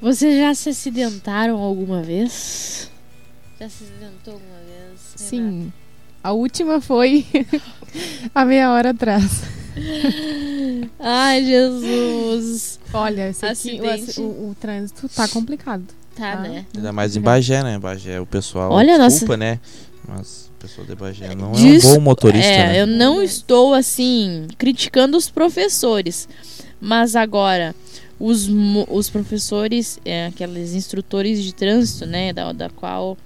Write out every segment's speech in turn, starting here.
Vocês já se acidentaram alguma vez? Já se acidentou alguma vez? Sim. A última foi há meia hora atrás. Ai, Jesus. Olha, esse aqui, o, o, o trânsito tá complicado. Tá, Ah. né? Ainda mais em Bagé, né? Bagé, o pessoal. Olha, desculpa, né? Mas o pessoal de Bagé não é um bom motorista, É, né? eu não estou assim criticando os professores, mas agora os, os professores, é, aqueles instrutores de trânsito, né, da, da qual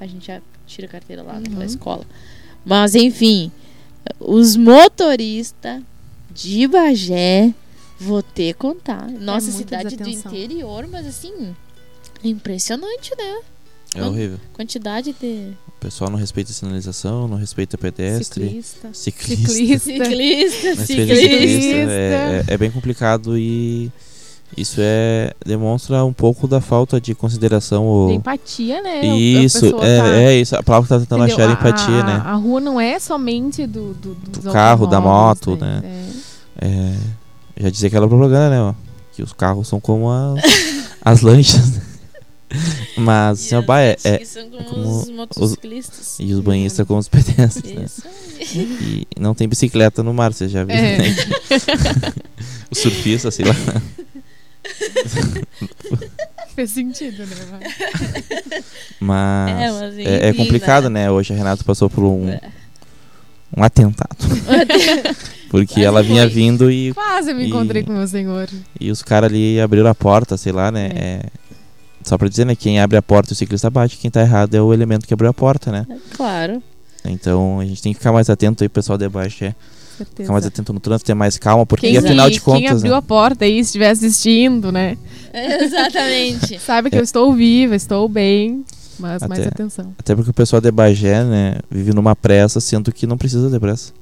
a gente já tira a carteira lá naquela Uhum. escola. Mas enfim, os motoristas de Bagé, vou ter que contar. Nossa muita cidade do interior, mas assim, impressionante, né? É horrível. Quantidade de O pessoal não respeita a sinalização, não respeita pedestre, Ciclista. ciclista. Ciclista. respeita ciclistas. ciclista. É, é- é bem complicado e isso é demonstra um pouco da falta de consideração. De Ou... empatia, né? O- a Isso, é, tá- é isso. A palavra que tá tentando entendeu? achar é A- empatia, a, né? A rua não é somente do, do, dos Do carro, da moto, né? É. É, já dizia aquela propaganda, né? Ó, que os carros são como as, as lanchas. né? Mas, assim, ó, bah, é, é- como, como os motociclistas. e os banhistas como os pedestres, né? E não tem bicicleta no mar, você já viu, É. né? o surfista, sei lá. Fez sentido, né? Mas É, mas é, é complicado, né? Hoje a Renata passou por um, É. um atentado. Porque Quase ela vinha foi. vindo e, Quase me E- encontrei com o meu senhor. e os caras ali abriram a porta, sei lá, né? É, só pra dizer, né? Quem abre a porta e o ciclista bate, quem tá errado é o elemento que abriu a porta, né? Claro. Então a gente tem que ficar mais atento aí, pessoal de baixo, é. Certeza. Ficar mais atento no trânsito, ter mais calma, porque Quem, afinal de quem contas. abriu né? a porta aí, se estiver assistindo, né? Exatamente. Saiba que É. eu estou viva, estou bem, mas mais Até- atenção. Até porque o pessoal de Bagé, né, vive numa pressa, sendo que não precisa de pressa.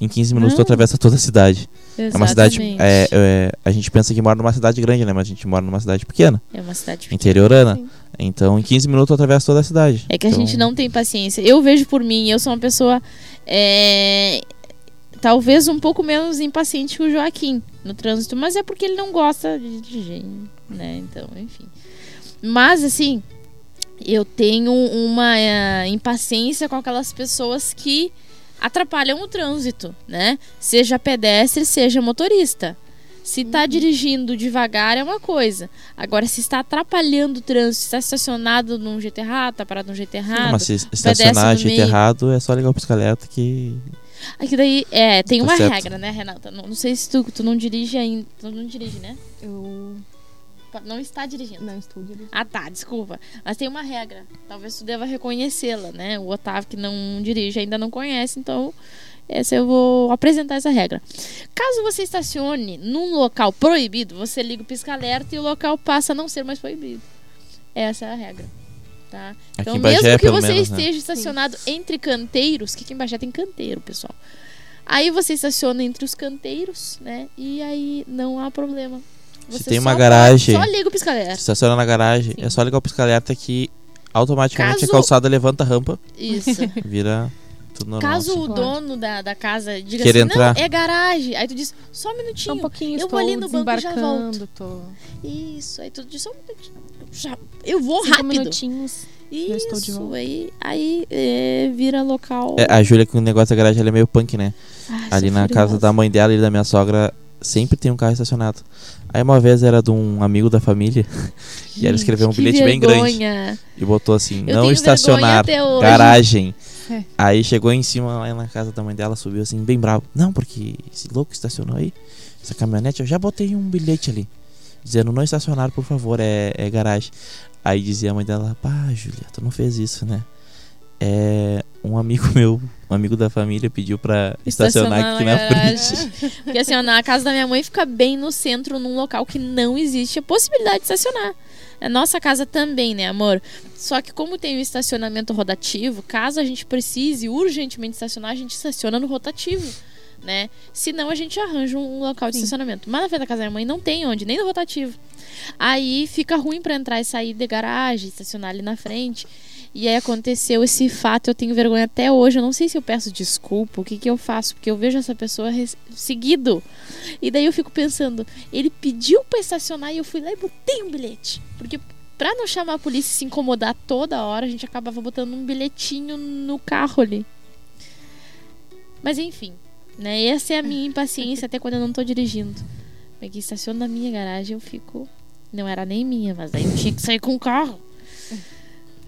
Em 15 minutos tu atravessa toda a cidade. É uma cidade. Exatamente. É, é, a gente pensa que mora numa cidade grande, né? Mas a gente mora numa cidade pequena, É uma cidade pequena. interiorana. Sim. Então em 15 minutos tu atravessa toda a cidade. É que a Então, gente não tem paciência. Eu vejo por mim, eu sou uma pessoa é, talvez um pouco menos impaciente que o Joaquim no trânsito, mas é porque ele não gosta de dirigir, né? Então, enfim. Mas assim, eu tenho uma é, impaciência com aquelas pessoas que atrapalham o trânsito, né? Seja pedestre, seja motorista. Se tá dirigindo devagar é uma coisa. Agora, se está atrapalhando o trânsito, se está estacionado num jeito errado, tá parado num jeito errado. Mas se estacionar jeito meio. errado é só ligar o pisca-alerta que. Aqui daí, é, tem Tá uma certo. regra, né, Renata? Não, não sei se tu, tu não dirige ainda. Tu não dirige, né? Eu Não está dirigindo. não estou dirigindo. Ah, tá, desculpa. Mas tem uma regra. Talvez tu deva reconhecê-la, né? O Otávio que não dirige ainda não conhece, então essa eu vou apresentar essa regra. Caso você estacione num local proibido, você liga o pisca-alerta e o local passa a não ser mais proibido. Essa é a regra. Tá? Aqui Então, em Bagé, mesmo que pelo você menos, né? esteja estacionado entre canteiros, que aqui em Bagé tem canteiro, pessoal. Aí você estaciona entre os canteiros, né? E aí não há problema. Se Você tem uma só garagem- pode- Só liga o pisca-alerta. estaciona na garagem, Sim. é só ligar o pisca-alerta que automaticamente Caso- a calçada levanta a rampa, Isso. vira tudo normal. Caso assim. o dono da, da casa diga Querer assim, entrar. não, é garagem. Aí tu diz, só um Só minutinho. um pouquinho, eu vou ali no banco e já desembarcando. Tô... Isso, aí tu diz, só um minutinho. Já, eu vou Cinco rápido. minutinhos. estou de Isso, volta. aí, aí é, vira local. É, a Júlia com o negócio da garagem ela é meio punk, né? Ai, Ali sou na casa furiosa. da mãe dela e da minha sogra sempre tem um carro estacionado. Aí uma vez era de um amigo da família e ela escreveu um que bilhete bem grande vergonha. e botou assim: Eu não estacionar, vergonha garagem. É. Aí chegou em cima lá na casa da mãe dela, subiu assim, bem bravo. Não, porque esse louco estacionou aí, essa caminhonete, eu já botei um bilhete ali. Dizendo não estacionar, por favor, é, é garagem. Aí dizia a mãe dela, pá, Julia, tu não fez isso, né? É, um amigo meu, um amigo da família, pediu pra estacionar, aqui na, garagem. frente. Porque assim, ó, na casa da minha mãe fica bem no centro, num local que não existe a possibilidade de estacionar. A nossa casa também, né, amor? Só que como tem o estacionamento rotativo, caso a gente precise urgentemente estacionar, a gente estaciona no rotativo, né? Senão a gente arranja um local de Sim. estacionamento. Mas na frente da casa da minha mãe não tem onde, nem no rotativo. Aí fica ruim pra entrar e sair de garagem, estacionar ali na frente. E aí aconteceu esse fato, eu tenho vergonha até hoje. Eu não sei se eu peço desculpa, o que, que eu faço, porque eu vejo essa pessoa seguido. E daí eu fico pensando, ele pediu pra estacionar e eu fui lá e botei um bilhete. Porque pra não chamar a polícia e se incomodar toda hora, a gente acabava botando um bilhetinho no carro ali. Mas enfim, né? Essa é a minha impaciência até quando eu não tô dirigindo. Porque estaciona na minha garagem, eu fico. Não era nem minha, mas aí eu tinha que sair com o carro.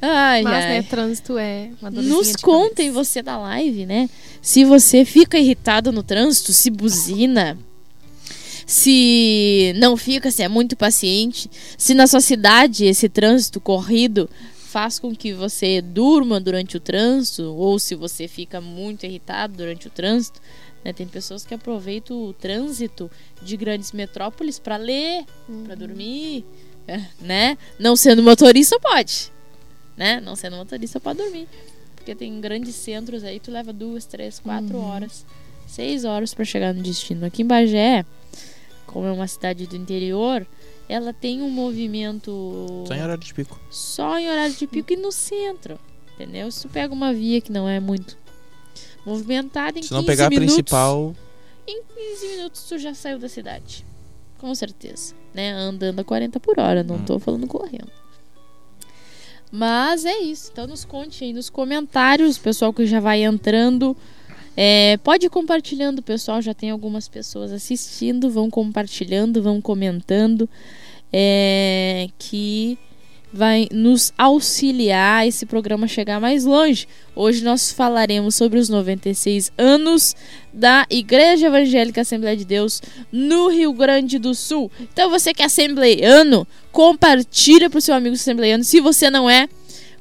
Ai, Mas, ai. né, trânsito é uma Nos contem, cabeça. você da live, né? Se você fica irritado no trânsito, se buzina, se não fica, se é muito paciente, se na sua cidade esse trânsito corrido faz com que você durma durante o trânsito, ou se você fica muito irritado durante o trânsito. Né? Tem pessoas que aproveitam o trânsito de grandes metrópoles para ler, para dormir, né? Não sendo motorista, pode né? Não sendo motorista pode dormir. Porque tem grandes centros aí, tu leva duas, três, quatro Uhum. horas, seis horas pra chegar no destino. Aqui em Bagé, como é uma cidade do interior, ela tem um movimento Só em horário de pico. só em horário de pico e no centro. Entendeu? Se tu pega uma via que não é muito movimentada, em Se não 15 pegar a minutos, principal, em 15 minutos tu já saiu da cidade. Com certeza. Né? Andando a 40 por hora, não Hum. tô falando correndo. Mas é isso. Então nos conte aí nos comentários, pessoal que já vai entrando. É, pode ir compartilhando, pessoal. Já tem algumas pessoas assistindo. Vão compartilhando, vão comentando. é, que vai nos auxiliar esse programa a chegar mais longe. Hoje nós falaremos sobre os 96 anos da Igreja Evangélica Assembleia de Deus no Rio Grande do Sul. Então você que é assembleiano, compartilha para o seu amigo assembleiano. Se você não é,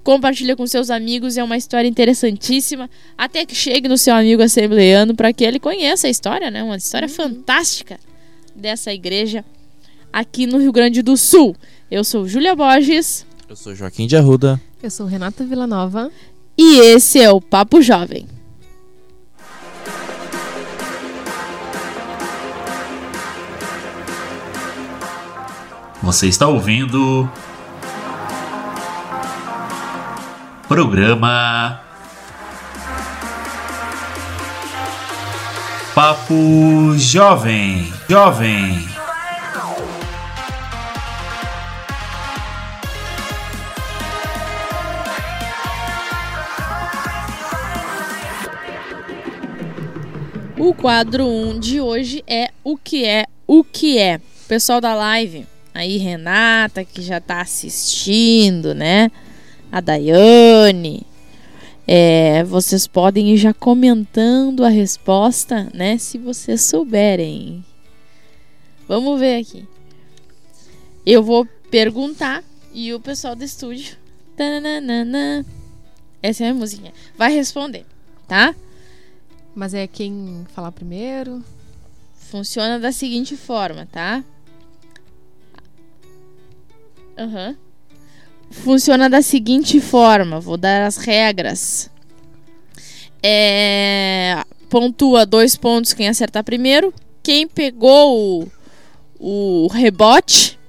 compartilha com seus amigos. É uma história interessantíssima. Até que chegue no seu amigo assembleiano para que ele conheça a história, né? Uma história fantástica dessa igreja aqui no Rio Grande do Sul. Eu sou Júlia Borges eu sou Joaquim de Arruda. Eu sou Renata Villanova. e esse é o Papo Jovem. Você está ouvindo. Programa. Papo Jovem. Jovem. O quadro 1 de hoje é o que é o que é. Pessoal da live, aí Renata que já tá assistindo, né? A Daiane. É, vocês podem ir já comentando a resposta, né? Se vocês souberem. Vamos ver aqui. Eu vou perguntar e o pessoal do estúdio. tananana, Essa é a musiquinha. Vai responder, tá? Mas é quem falar primeiro. Funciona da seguinte forma, tá? Aham. Funciona da seguinte forma, vou dar as regras. É, pontua dois pontos quem acertar primeiro. Quem pegou o, o rebote,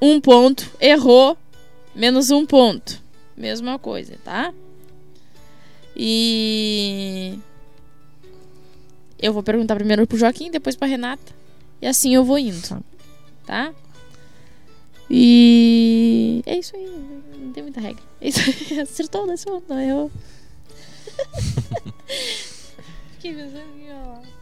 um ponto. Errou, menos um ponto. Mesma coisa, tá? E eu vou perguntar primeiro pro Joaquim, depois pra Renata. E assim eu vou indo. Tá? E é isso aí. Não tem muita regra. É isso aí. Acertou, né? Acertou, não errou. Fiquei pensando aqui, ó.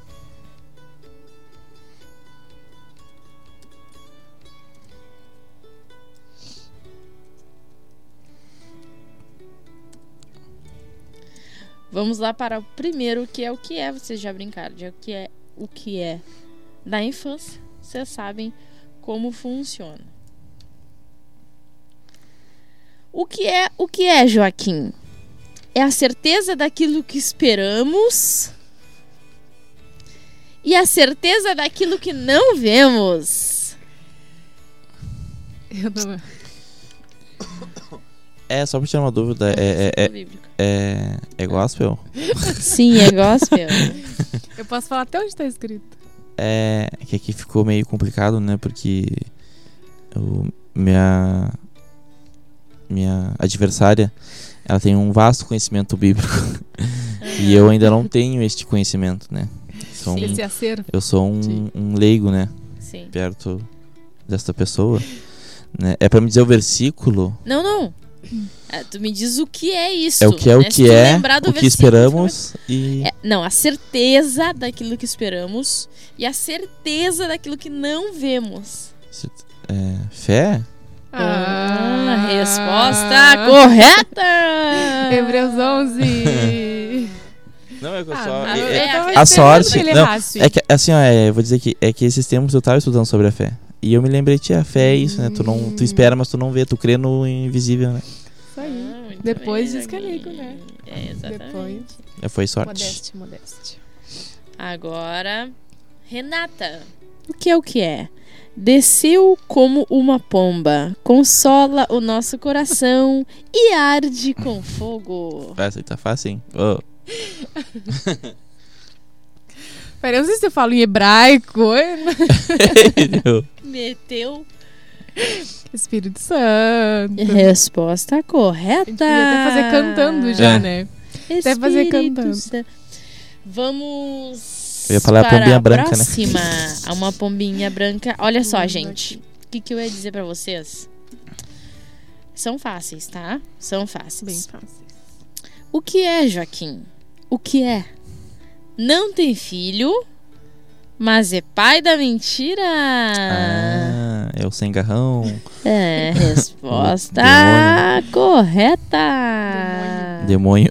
Vamos lá para o primeiro, que é o que é. Vocês já brincaram de o que é o que é da infância. Vocês sabem como funciona. O que é o que é, Joaquim? É a certeza daquilo que esperamos e a certeza daquilo que não vemos. Eu não... É, só pra tirar uma dúvida, é, é, é, Bíblico. É, é gospel? Sim, é gospel. eu posso falar até onde tá escrito. É que aqui ficou meio complicado, né? Porque o, minha minha adversária, ela tem um vasto conhecimento bíblico. e eu ainda não tenho este conhecimento, né? Sou um- Esse acervo. eu sou um, Sim. um leigo, né? Sim. Perto desta pessoa. Né? É pra me dizer o versículo. Não, não. Ah, tu me diz o que é isso. É o que é o né? Se que tu é, o que esperamos e. É, não, a certeza daquilo que esperamos e a certeza daquilo que não vemos. é, fé? Ah, resposta correta! Hebreus 11. Não, é que eu Ah, só. é- é- a sorte- que ele não. É que, assim, ó, é, eu vou dizer que é que esses tempos eu tava estudando sobre a fé. E eu me lembrei, tia, a fé é isso, né? Tu, não, tu Hum. espera, mas tu não vê, tu crê no invisível, né? Isso aí. Ah, muito Depois bem, diz que é né? É, exatamente. Depois. Já foi sorte. Modeste, modeste. Agora, Renata. O que é o que é? Desceu como uma pomba, consola o nosso coração e arde com fogo. Essa aí tá fácil, hein? Ô, Peraí, eu não sei se eu falo em hebraico. eu- Meteu Espírito Santo. resposta A correta. até fazer cantando já, É. né? Até fazer Espírito cantando. Santo. Vamos. Eu ia falar a para pombinha branca, né? próxima. A Uma pombinha branca. Olha só, Pombinha gente. O que, que eu ia dizer pra vocês? São fáceis, tá? São fáceis. Bem fácil. O que é, Joaquim? O que é? Não tem filho, mas é pai da mentira. Ah, é o sem garrão. É, resposta Demônio. correta. Demônio.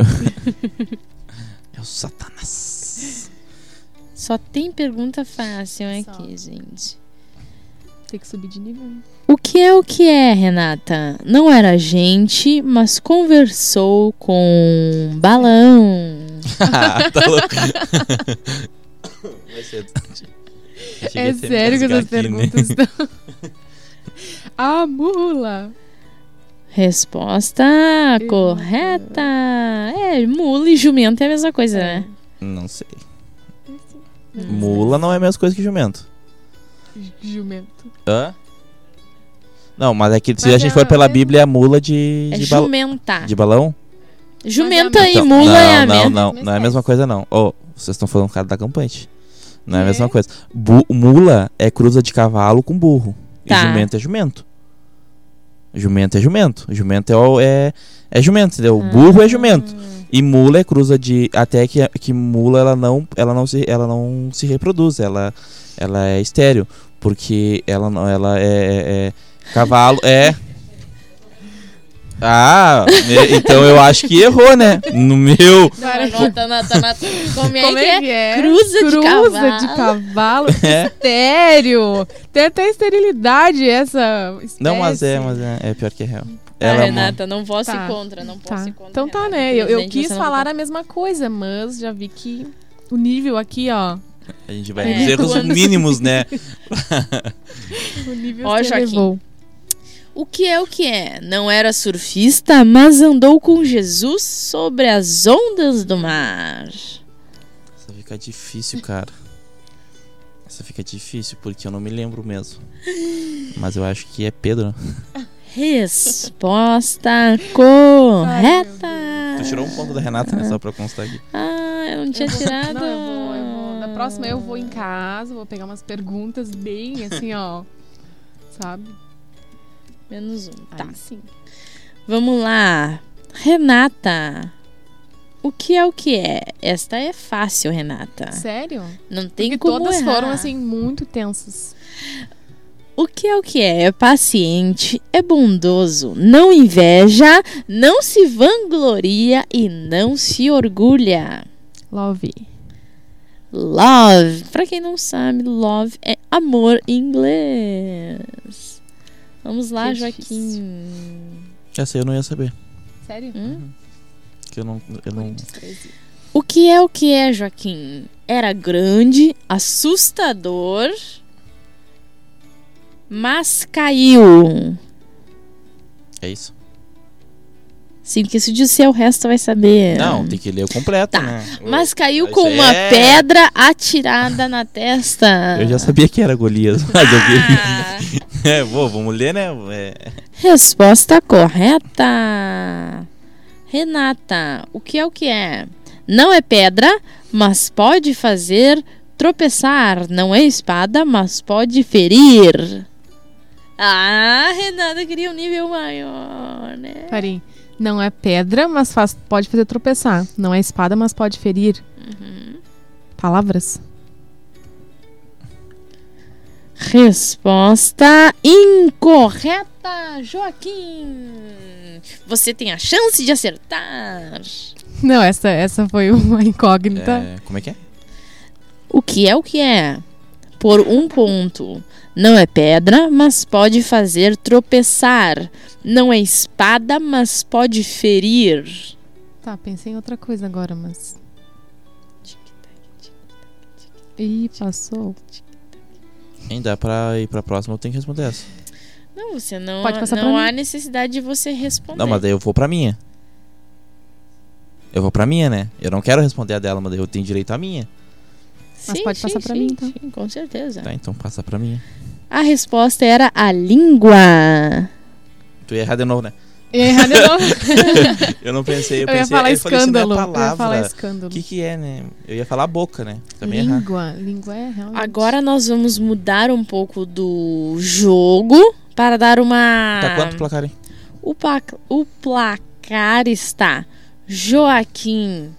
é o Satanás. Só tem pergunta fácil Só. aqui, gente. Tem que subir de nível. O que é o que é, Renata? Não era gente, mas conversou com um balão. tá louco. Vai ser. É sério que essas né? perguntas estão. A mula. Resposta Errada. correta. É, mula e jumento é a mesma coisa, né? Não sei. Hum. Mula não é a mesma coisa que jumento. Jumento. Hã? Não, mas é que se Mas a gente é- for pela é- Bíblia, é mula de, É de, bal- jumenta. de balão? Jumenta é e Então, mula não, é a não, mesma. não, mesma não é a mesma coisa não. Oh, vocês estão falando cara da campante. Não é a É? mesma coisa. Bu- mula é cruza de cavalo com burro. Tá. E jumento é jumento. Jumento é jumento. Jumento é, é, é jumento, entendeu? Ah. Burro é jumento. E mula é cruza de até que, que mula ela não ela não se ela não se reproduz, ela ela é estéril, porque ela não ela é, é- é- cavalo é Ah, é, então eu acho que errou, né? No meu tá tá Como é que é? Cruza de Cruza de cavalo. cavalo. é. Sério? Tem até esterilidade essa espécie. Não, mas é, mas é, é pior que é real. Tá, Ela uma- Renata, não posso Tá. ir contra, não posso Tá. ir contra. Então tá, Renata, né? Eu, eu quis falar pode. a mesma coisa, mas já vi que o nível aqui, ó. a gente vai É, nos erros mínimos, né? O nível Ó, se Joaquim. elevou. O que é o que é? Não era surfista, mas andou com Jesus sobre as ondas do mar. Essa fica difícil, cara. Essa fica difícil porque eu não me lembro mesmo. Mas eu acho que é Pedro. Resposta correta. Tu tirou um ponto da Renata, né? Só pra constar aqui. Ah, eu não tinha Eu vou- tirado. Não, eu vou, eu vou. Da próxima eu vou em casa, vou pegar umas perguntas bem assim, ó. Sabe? Menos um. Tá. Aí sim. Vamos lá. Renata. O que é o que é? Esta é fácil, Renata. Sério? Não tem Porque como todas errar. foram assim muito tensas. O que é o que é? É paciente, é bondoso, não inveja, não se vangloria e não se orgulha. Love. Love. Pra quem não sabe, love é amor em inglês. Vamos lá, Que Joaquim. Essa eu não ia saber. Sério? Hum? Que eu não. Eu não... O que é o que é, Joaquim? Era grande, assustador, mas caiu. É isso? Sim, porque se disser o resto vai saber. Não, tem que ler o completo, Tá. né? Mas caiu Isso com aí uma é- pedra atirada na testa. Eu já sabia que era Golias, mas eu Ah, queria. É, vou, vamos ler, né? É, Resposta correta. Renata, o que é o que é? Não é pedra, mas pode fazer tropeçar. Não é espada, mas pode ferir. Ah, Renata queria um nível maior, né? Peraí. Não é pedra, mas faz, pode fazer tropeçar. Não é espada, mas pode ferir. Palavras? Resposta incorreta, Joaquim. Você tem a chance de acertar. Não, essa, essa foi uma incógnita. É, como é que é? O que é o que é? Por um ponto. Não é pedra, mas pode fazer tropeçar. Não é espada, mas pode ferir. Tá, pensei em outra coisa agora, mas. Ih, passou. Ainda pra ir pra próxima eu tenho que responder essa. Não, você não. Pode passar não pra há mim. necessidade de você responder. Não, mas daí eu vou pra minha. Eu vou pra minha, né? Eu não quero responder a dela, mas daí eu tenho direito à minha. Mas pode passar pra sim, mim, então. Sim, com certeza. Tá, então passa pra minha. A resposta era a língua. Tu ia errar de novo, né? E aí, de novo. Eu não pensei, eu, Eu pensei. ia falar eu falei, é escândalo. Eu ia falar palavra. escândalo. O que que é, né? Eu ia falar boca, né? Também errar. Língua. Língua é realmente. Agora nós vamos mudar um pouco do jogo para dar uma. Tá quanto o placar, hein? O, pa- o placar está Joaquim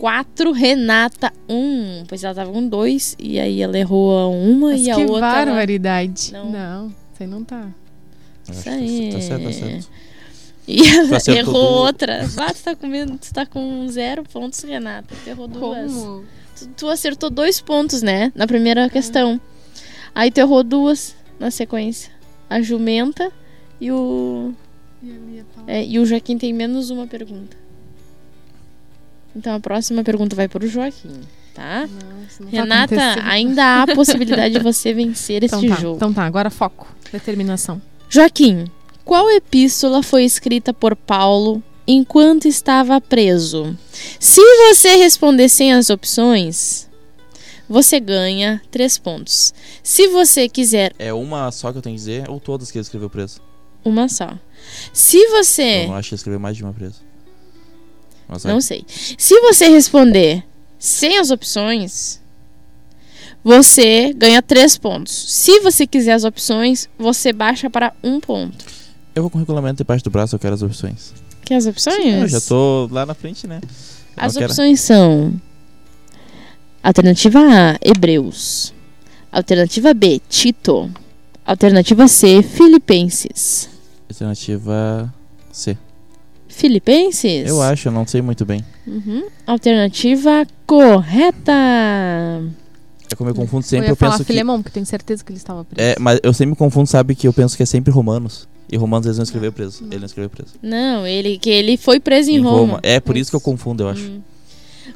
4, Renata 1. Pois ela tava com 2 e aí ela errou a uma Mas e a que outra. ela- barbaridade. Não. Não. isso aí não tá. Isso que aí. Tá certo, tá certo. E ela acertou errou duas. outra. Ah, tu tá com, tu tá com zero pontos, Renata. Tu errou duas. Como? Tu, tu acertou dois pontos, né? Na primeira questão. Aí tu errou duas na sequência. A jumenta e o. é, e o Joaquim tem menos uma pergunta. Então a próxima pergunta vai pro Joaquim, tá? Não, isso não tá Renata, acontecendo. ainda há possibilidade de você vencer então este tá, jogo. Então tá, agora foco. Determinação. Joaquim, qual epístola foi escrita por Paulo enquanto estava preso? Se você responder sem as opções, você ganha três pontos. Se você quiser É uma só que eu tenho que dizer, ou todas que ele escreveu preso? uma só. Se você. Eu não acho que ele escreveu mais de uma preso. Vai. Não sei. Se você responder sem as opções, você ganha três pontos. Se você quiser as opções, você baixa para um ponto. Eu vou com o regulamento debaixo do braço, eu quero as opções. Quer as opções? Eu já tô lá na frente, né? Eu As não quero- opções são: Alternativa A, Hebreus. Alternativa B, Tito. Alternativa C, Filipenses. Alternativa C. Filipenses? Eu acho, eu não sei muito bem. Uhum. Alternativa correta. É como eu confundo sempre, eu ia eu, falar penso que. Filemão, porque tenho certeza que ele estava preso. É, mas eu sempre me confundo, sabe, que eu penso que é sempre romanos. E romanos eles não escreveram preso. Não. Ele não escreveu preso. Não, ele que ele foi preso em, Roma. É por isso que eu confundo, eu acho. Hum.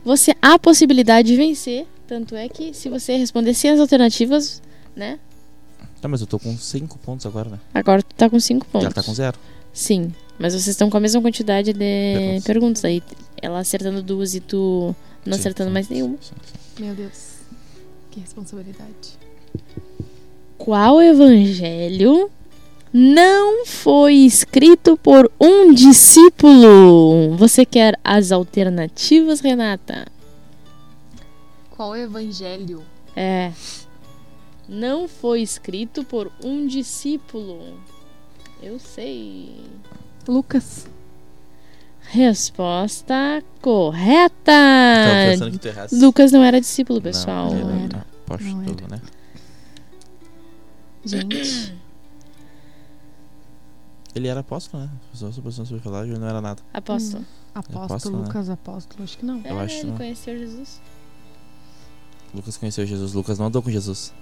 Você há a possibilidade de vencer, tanto é que se você responder sem as alternativas, né? Tá, mas eu tô com 5 pontos agora, né? Agora tu tá com cinco pontos. Já tá com zero. Sim, mas vocês estão com a mesma quantidade de Perguntas. perguntas. Aí ela acertando duas e tu não Sim, acertando sim, mais sim, nenhuma. sim, sim. Meu Deus. Que responsabilidade. Qual evangelho não foi escrito por um discípulo? Você quer as alternativas, Renata? Qual evangelho? É. Não foi escrito por um discípulo. Eu sei. Lucas. Resposta correta. Tava pensando que tu errasse. Lucas não era discípulo, pessoal. Não, ele Não era. Apóstolo, Não era. né? Gente. Ele era apóstolo, né? Só essa pessoa sobre falar, ele não era nada. Apóstolo. Apóstolo, Apóstolo, né? Lucas apóstolo. Acho que não. Eu é, acho que ele não. conheceu Jesus. Lucas conheceu Jesus. Lucas não andou com Jesus.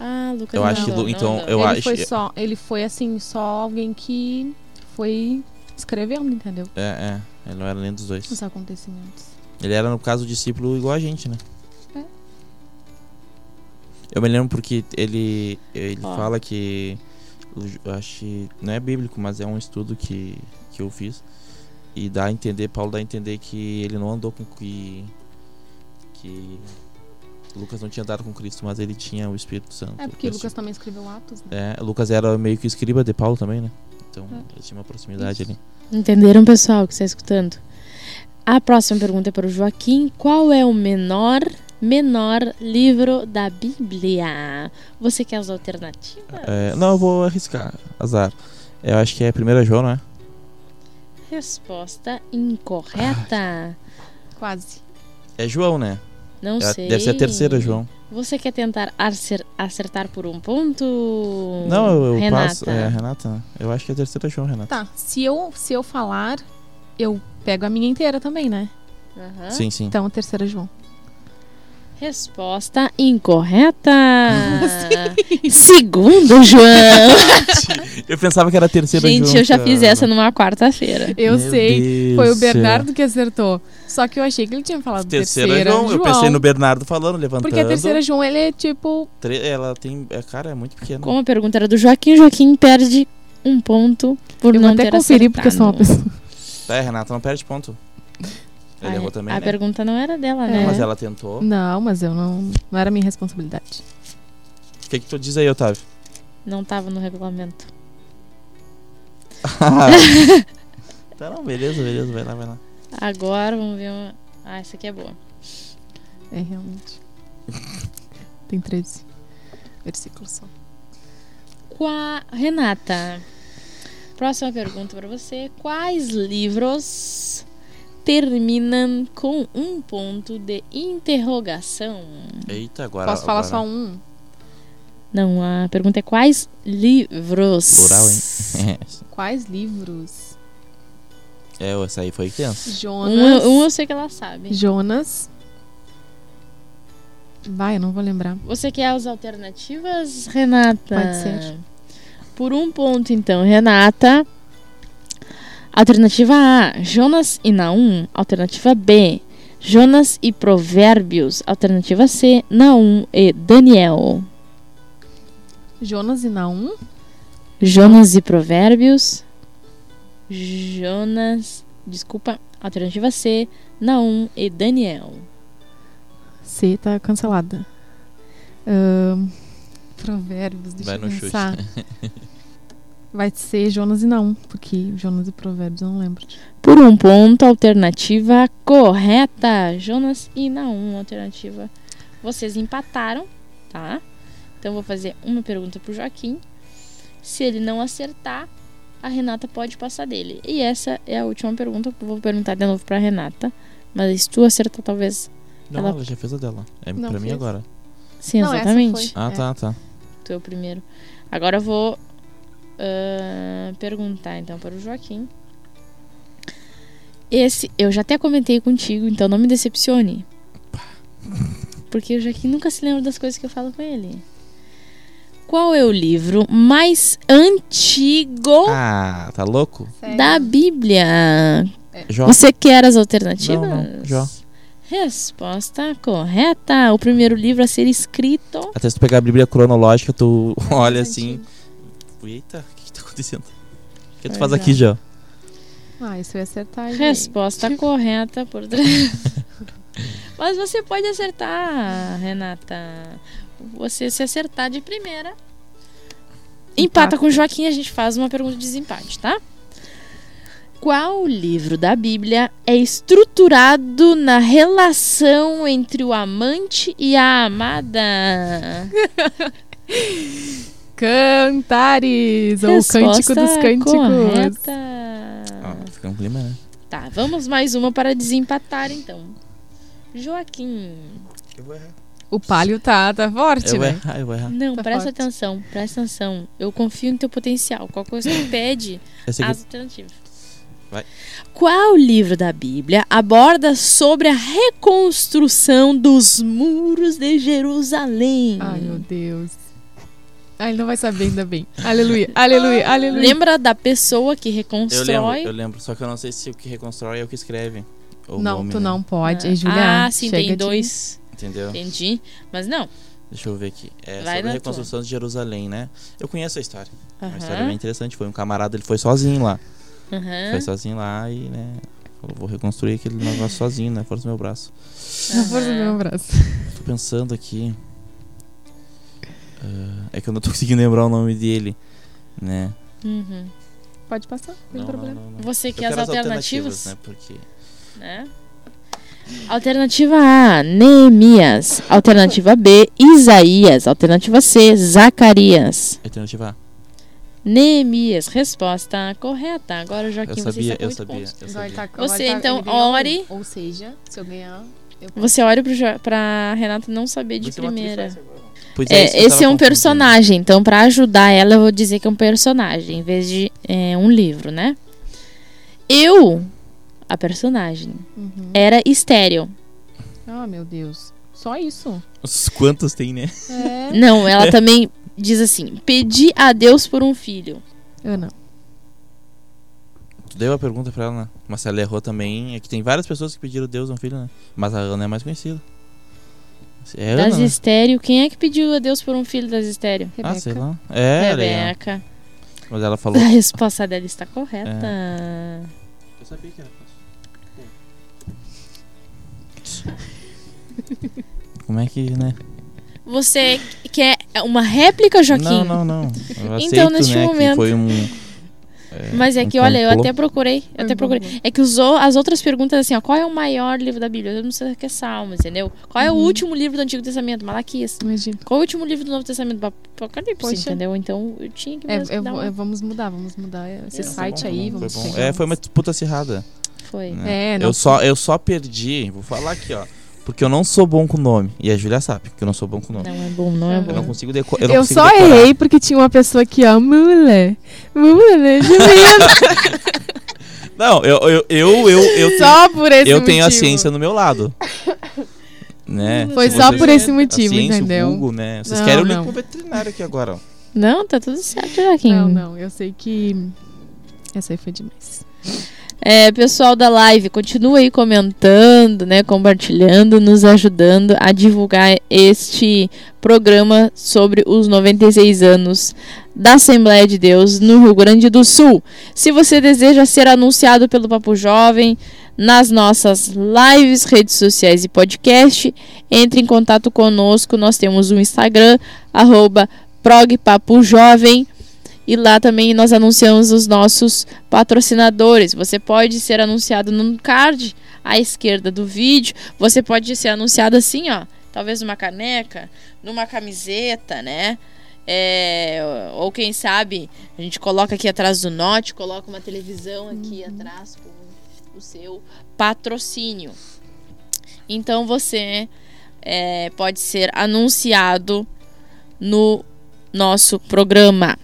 Ah, Lucas Eu não acho que não então, andou. eu ele acho- foi só, ele foi assim, só alguém que foi escrevendo, entendeu? É, é. Ele não era nem dos dois. Os acontecimentos. Ele era, no caso, discípulo igual a gente, né? É. Eu me lembro porque ele, ele Ó. fala que. Eu acho que não é bíblico, mas é um estudo que, que eu fiz. E dá a entender, Paulo dá a entender que ele não andou com que. que Lucas não tinha andado com Cristo, mas ele tinha o Espírito Santo. É porque Lucas também escreveu Atos, né? É, Lucas era meio que escriba de Paulo também, né? Então, eu tinha uma proximidade ali. Entenderam, pessoal, que está escutando? A próxima pergunta é para o Joaquim. Qual é o menor, menor livro da Bíblia? Você quer as alternativas? É, não, eu vou arriscar. Azar. Eu acho que é 1 João, não é? Resposta incorreta. Quase. É João, né? Não É- sei. Deve ser a terceira, João. Você quer tentar acer- acertar por um ponto? Não, eu, eu Renata. passo. É, Renata. né? Eu acho que é a terceira João, Renata. Tá, se eu, se eu falar, eu pego a minha inteira também, né? Aham. Sim, sim. Então, a terceira João. Resposta incorreta. Segundo, João. Eu pensava que era a terceira Gente, João. eu já cara. fiz essa numa quarta-feira. Eu Meu sei. Deus Foi o céu. Bernardo que acertou. Só que eu achei que ele tinha falado Terceira, terceira, João. Eu pensei no Bernardo falando, levantando. Porque a terceira João, ele é tipo... Ela tem. É, cara, é muito pequena. Como a pergunta era do Joaquim, Joaquim perde um ponto por eu não até ter conferir, porque eu sou uma acertado. pessoa... Tá, é, Renata não perde ponto. Ele Ah, errou também, A né? pergunta não era dela, É. né? Mas ela tentou. Não, mas eu não... Não era minha responsabilidade. O que, que tu diz aí, Otávio? Não tava no regulamento. tá, não, beleza, beleza, vai lá, vai lá. Agora vamos ver uma... Ah, essa aqui é boa. É, realmente. Tem 13 versículos só. Qua... Renata, próxima pergunta pra você. Quais livros terminam com um ponto de interrogação? Eita, agora. Posso falar agora... só um? Não, a pergunta é quais livros? Plural, hein? Quais livros? É, essa aí foi tenso. Jonas... Um, um eu sei que ela sabe. Jonas... Vai, eu não vou lembrar. Você quer as alternativas, Renata? Pode ser. Por um ponto, então, Renata. Alternativa A, Jonas e Naum. Alternativa B, Jonas e Provérbios. Alternativa C, Naum e Daniel. Jonas e Naum? Jonas e Provérbios. Jonas. Desculpa. Alternativa C, Naum e Daniel. C tá cancelada. Ahn, provérbios, deixa Vai eu no chute. pensar. Vai ser Jonas e Naum, porque Jonas e Provérbios eu não lembro. Por um ponto, alternativa correta. Jonas e Naum, alternativa. Vocês empataram, tá? Então vou fazer uma pergunta pro Joaquim. Se ele não acertar, a Renata pode passar dele. E essa é a última pergunta que eu vou perguntar de novo pra Renata. Mas se tu acertar, talvez. Não, Ela- ela já fez a dela. É Não pra mim fez. agora. Sim, Não, exatamente. Ah, É. tá, tá. Tu é o primeiro. Agora eu vou ah, perguntar então para o Joaquim. Esse eu já até comentei contigo, então não me decepcione. Porque o Joaquim nunca se lembra das coisas que eu falo com ele. Qual é o livro mais antigo Ah, tá louco? da Bíblia? Jó. Você quer as alternativas? Não, não, Jó. Resposta correta. O primeiro livro a ser escrito. Até se tu pegar a Bíblia cronológica, tu olha Mais assim. antigo. Eita, o que, que tá acontecendo? O que tu Pois faz é. aqui, Jó? Ah, isso eu ia acertar. gente. Resposta correta por trás. Mas você pode acertar, Renata. Você se acertar de primeira. Empata Empata. com o Joaquim, a gente faz uma pergunta de desempate, tá? Qual livro da Bíblia é estruturado na relação entre o amante e a amada? Cantares! Ou Cântico dos Cânticos. Correta. Ah, fica um clima, né? Tá, vamos mais uma para desempatar então. Joaquim. Eu vou errar. O palio tá, tá forte, Eu né? errar, eu vou errar. Não, Tá presta forte. atenção, presta atenção. Eu confio no teu potencial. Qualquer coisa que pede, as alternativas. Vai. Qual livro da Bíblia aborda sobre a reconstrução dos muros de Jerusalém? Ai, meu Deus. Ah, ele não vai saber ainda bem. Aleluia, aleluia, aleluia. Lembra da pessoa que Eu reconstrói? lembro, eu lembro. Só que eu não sei se o que reconstrói é o que escreve. Ou o Não, nome, tu né? não pode. Julia, ah, sim, tem de- dois. Entendeu? Entendi. Mas não. Deixa eu ver aqui. É Vai sobre a reconstrução de Jerusalém, né? Eu conheço a história. É Uma história bem interessante. Foi um camarada, ele foi sozinho lá. aham. Foi sozinho lá e, né? falou, Vou reconstruir aquele negócio sozinho, né? Força do meu braço. Na força do meu braço. Tô pensando aqui. Ah, é que eu não tô conseguindo lembrar o nome dele, né? Uhum. Pode passar, não tem Não, problema. não, não, não. Você Eu quer as quero alternativas? né? Porque né? Alternativa A, Neemias. Alternativa B, Isaías. Alternativa C, Zacarias. alternativa A. Neemias. Resposta correta. Agora, Eu Joaquim, você sabia, está com eu sabia, pontos. eu sabia. tá- Você, tá- então, um. ore. Ou seja, se eu ganhar, eu Você Jo- pra Renata não saber de primeira. É, eu esse é um personagem, então pra ajudar ela eu vou dizer que é um personagem, em vez de é, um livro, né? Eu, a personagem, Uhum. era estéreo. Ah, meu Deus. Só isso. Os Quantos tem, né? É. Não, ela também diz assim: pedi a Deus por um filho. Eu não. Tu deu a pergunta pra ela, né? Mas se ela errou também, é que tem várias pessoas que pediram Deus um filho, né? Mas a Ana é mais conhecida. É das Ana, né? estéreo. Quem é que pediu a Deus por um filho das estéreo? Ah, Rebeca. sei lá. É, ela é. Rebeca. Mas ela falou. A resposta dela está correta. Eu sabia que era Como é que, né? Você quer uma réplica, Joaquim? Não, não, não. Eu Então, aceito, neste né, momento- Que foi um. é, Mas é um que, olha, eu até procurei. Eu até procurei. É que os o- as outras perguntas, assim, ó, qual é o maior livro da Bíblia? Eu não sei o que é Salmo, entendeu? Qual é o Uhum. último livro do Antigo Testamento? Malaquias. Imagina. Qual é o último livro do Novo Testamento? Apocalipse, Poxa. entendeu? Então eu tinha que É, eu uma- vamos mudar, vamos mudar esse É, Foi site bom, aí. foi Vamos bom. pegar É, foi uma disputa acirrada. Foi. né? É, não eu, só, eu só perdi, vou falar aqui, ó. Porque eu não sou bom com nome. E a Júlia sabe que eu não sou bom com nome. Não é bom, não é Eu Eu não bom. consigo decorar. Eu, não consigo só decorar. errei porque tinha uma pessoa aqui, ó. Mula. Mula de menino. Não, eu, eu, eu, eu, eu, tenho, Só por esse eu motivo. tenho a ciência no meu lado. né? Foi só por esse a motivo, ciência, entendeu? O Google, né? Vocês Não, querem o link não. pro veterinário aqui agora, ó. Não, tá tudo certo, Joaquim. Não, não. Eu sei que. Essa aí foi demais. É, pessoal da live, continua aí comentando, né, compartilhando, nos ajudando a divulgar este programa sobre os 96 anos da Assembleia de Deus no Rio Grande do Sul. Se você deseja ser anunciado pelo Papo Jovem nas nossas lives, redes sociais e podcast, entre em contato conosco. Nós temos o Instagram, arroba progpapojovem. E lá também nós anunciamos os nossos patrocinadores. Você pode ser anunciado no card à esquerda do vídeo. Você pode ser anunciado assim, ó. Talvez numa caneca, numa camiseta, né? É, ou quem sabe a gente coloca aqui atrás do note, coloca uma televisão aqui atrás com o seu patrocínio. Então você é, pode ser anunciado no nosso programa.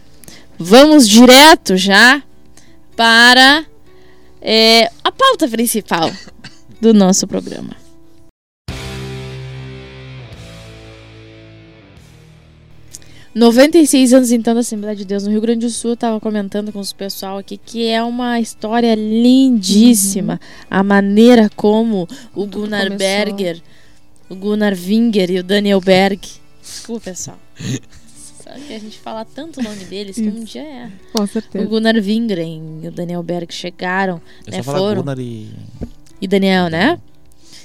Vamos direto já para é, a pauta principal do nosso programa. ...96 anos então da Assembleia de Deus no Rio Grande do Sul... ...eu tava comentando com os pessoal aqui... ...que é uma história lindíssima... ...a maneira como o Tudo Gunnar começou. Berger... ...o Gunnar Winger e o Daniel Berg... ...desculpa pessoal... Que a gente fala tanto o nome deles que um dia é. Com O certeza. Gunnar Wingren e o Daniel Berg chegaram, É né, foram. Gunnar e. e Daniel, né?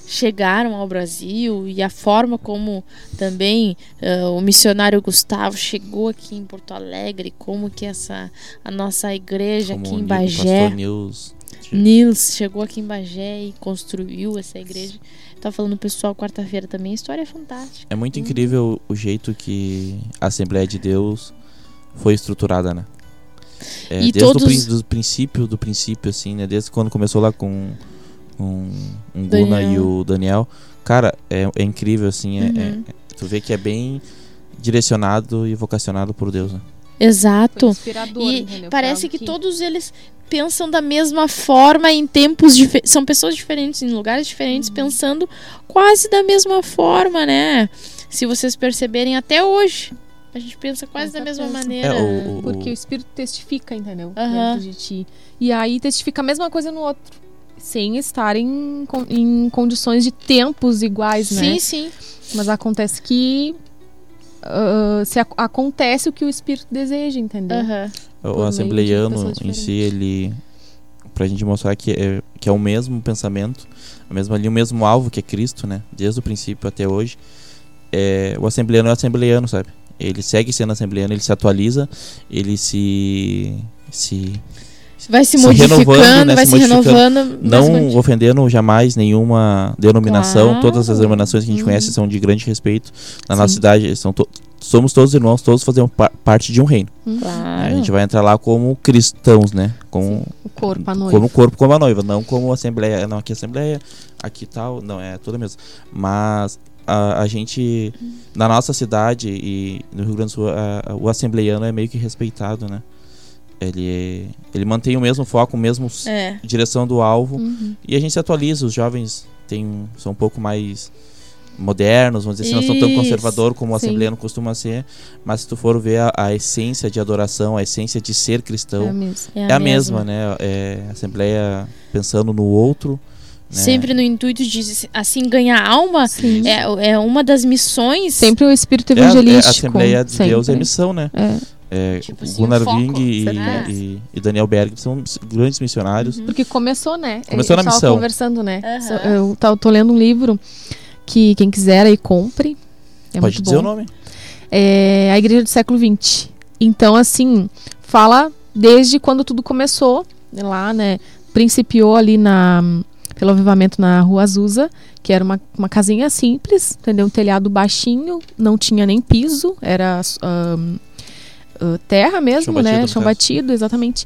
Chegaram ao Brasil e a forma como também ah, o missionário Gustavo chegou aqui em Porto Alegre, como que essa a nossa igreja como aqui o em o Bagé. Nils chegou aqui em Bagé e construiu essa igreja. Tá falando o pessoal quarta-feira também, a história é fantástica. É muito incrível o jeito que a Assembleia de Deus foi estruturada, né? É, E desde todos- o do princípio, do princípio, assim, né? Desde quando começou lá com, com um Guna e o Daniel. Cara, é, é incrível, assim. é- Uhum. é- tu vê que é bem direcionado e vocacionado por Deus, né? Exato. E entendeu? parece que, algo todos eles pensam da mesma forma em tempos diferentes. São pessoas diferentes, em lugares diferentes, pensando quase da mesma forma, né? Se vocês perceberem até hoje. A gente pensa quase da mesma certeza. maneira. É, o- o- Porque o Espírito testifica, entendeu? Dentro de ti. E aí testifica a mesma coisa no outro. Sem estar em, em condições de tempos iguais, né? Sim, sim. Mas acontece que. Ah, se ac- acontece o que o Espírito deseja, entendeu? Aham. O assembleiano em si, ele. Pra gente mostrar que é, que é o mesmo pensamento, a mesma linha, o mesmo alvo que é Cristo, né? Desde o princípio até hoje. É, o assembleiano é o assembleiano, sabe? Ele segue sendo assembleiano, ele se atualiza, ele se. se Vai se, Se modificando, renovando, né, vai se se, renovando. Não ofendendo jamais nenhuma denominação. Claro. Todas as denominações que a gente Uhum. conhece são de grande respeito. Na Sim. nossa cidade, são to- somos todos irmãos, todos fazemos pa- parte de um reino. Claro. A gente vai entrar lá como cristãos, né? Como, O corpo, a noiva. como corpo, como a noiva, não como assembleia. Não, aqui é assembleia, aqui tal, não, é tudo mesmo. Mas a, a gente, na nossa cidade e no Rio Grande do Sul, a- a- o assembleiano é meio que respeitado, né? Ele, é- ele mantém o mesmo foco, o mesmo É. direção do alvo Uhum. e a gente se atualiza. Os jovens têm, são um pouco mais modernos, vamos dizer assim, não são tão conservador como o sim. assembleiano costuma ser, mas se tu for ver a, a essência de adoração, a essência de ser cristão, É mesmo. é a mesma, né? É a Assembleia pensando no outro. Né? Sempre no intuito de assim ganhar alma. É, é uma das missões. Sempre o espírito É a, é a evangelístico. Assembleia de Deus é sempre. missão, né? É, É, Tipo assim, Gunnar Wing e, e- e Daniel Berg são grandes missionários. Uhum. porque começou, né? Começou Eu na tava missão. conversando, né? Aham. Eu tô, tô lendo um livro que quem quiser aí compre. É Pode muito dizer bom. o nome? é a Igreja do Século XX. Então, assim, fala desde quando tudo começou, lá, né? Principiou ali na pelo avivamento na Rua Azusa, que era uma, uma casinha simples, entendeu? Um telhado baixinho, não tinha nem piso, era ahn, ah, terra mesmo, Chão né? batido, Chão batido, exatamente.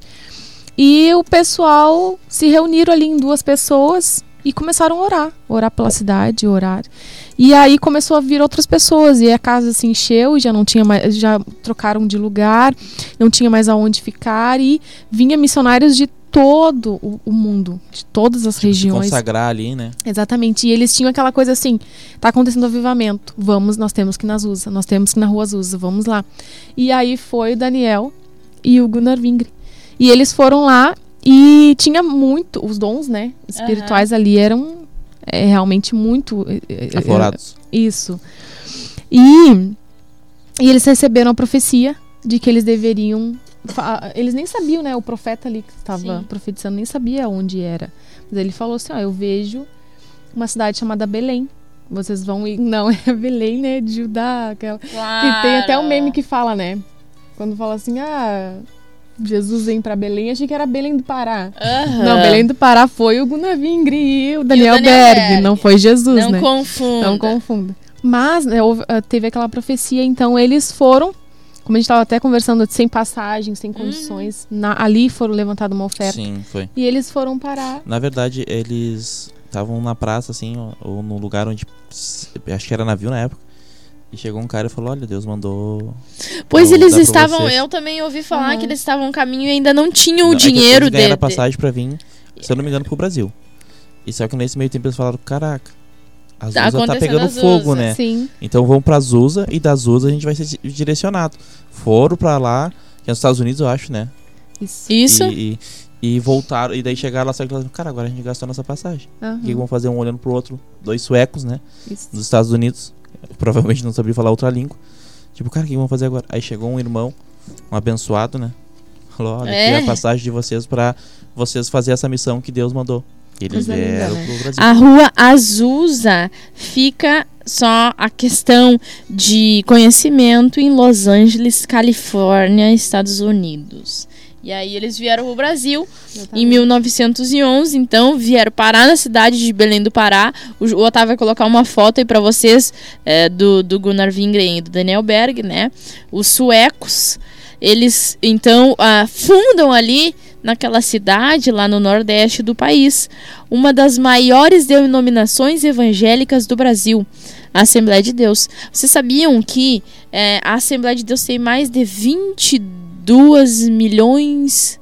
E o pessoal se reuniram ali em duas pessoas e começaram a orar, orar pela cidade, orar. E aí começou a vir outras pessoas e a casa se encheu, e já não tinha mais, já trocaram de lugar, não tinha mais aonde ficar e vinha missionários de todo o, o mundo, de todas as regiões. consagrar ali, né? Exatamente. E eles tinham aquela coisa assim: tá acontecendo avivamento, vamos, nós temos que ir na Azusa, nós temos que ir na Rua Azusa, vamos lá. E aí foi o Daniel e o Gunnar Vingre. E eles foram lá e tinha muito, os dons, né, espirituais ali eram é, realmente muito. é, é, Aflorados. isso. E, e eles receberam a profecia de que eles deveriam. Eles nem sabiam, né? O profeta ali que estava profetizando nem sabia onde era. Mas ele falou assim: ó, eu vejo uma cidade chamada Belém. Vocês vão ir. Não, é Belém, né? De Judá. Aquela... E tem até um meme que fala, né? Quando fala assim, ah. Jesus vem pra Belém, achei que era Belém do Pará. Aham. Não, Belém do Pará foi o Gunnar Vingre e o Daniel, Daniel Berg, Berg. não foi Jesus, Não né? confunda. Não confunda. Mas né, ah, teve aquela profecia, então eles foram, como a gente estava até conversando, sem passagem, sem condições. na- ali foram levantada uma oferta. Sim, foi. E eles foram parar. Na verdade, eles estavam na praça, assim, ó, ou no lugar onde. Acho que era navio na época. E chegou um cara e falou: Olha, Deus mandou. Pois Vou eles estavam. Eu também ouvi falar Aham. que eles estavam no caminho e ainda não tinham o Não, é que dinheiro eles ganharam dele. a passagem pra vir, se eu não me engano, pro Brasil. E só que nesse meio tempo eles falaram: Caraca, a Azusa tá pegando fogo, né? Sim. Então vamos pra Azusa e da Azusa a gente vai ser di- direcionado. Foram pra lá, que é nos Estados Unidos, eu acho, né? Isso. Isso. E, e, e voltaram, e daí chegaram lá, só que falaram, cara, agora a gente gastou nossa passagem. Aham, O que que vão fazer um olhando pro outro? Dois suecos, né? isso. Nos Estados Unidos. Provavelmente não sabia falar outra língua. Tipo, cara, o que que vão fazer agora? Aí chegou um irmão, um abençoado, né? Falou, olha, aqui é É. a passagem de vocês pra vocês fazer essa missão que Deus mandou. Eles Coisa linda, vieram né? pro Brasil. A rua Azusa fica só a questão de conhecimento em Los Angeles, Califórnia, Estados Unidos. E aí eles vieram pro Brasil em 1911, então vieram parar na cidade de Belém do Pará. O, o Otávio vai colocar uma foto aí pra vocês é, do, do Gunnar Wingren e do Daniel Berg, né? Os suecos, eles então ah, fundam ali naquela cidade lá no nordeste do país, uma das maiores denominações evangélicas do Brasil, a Assembleia de Deus. Vocês sabiam que é, a Assembleia de Deus tem mais de 22 milhões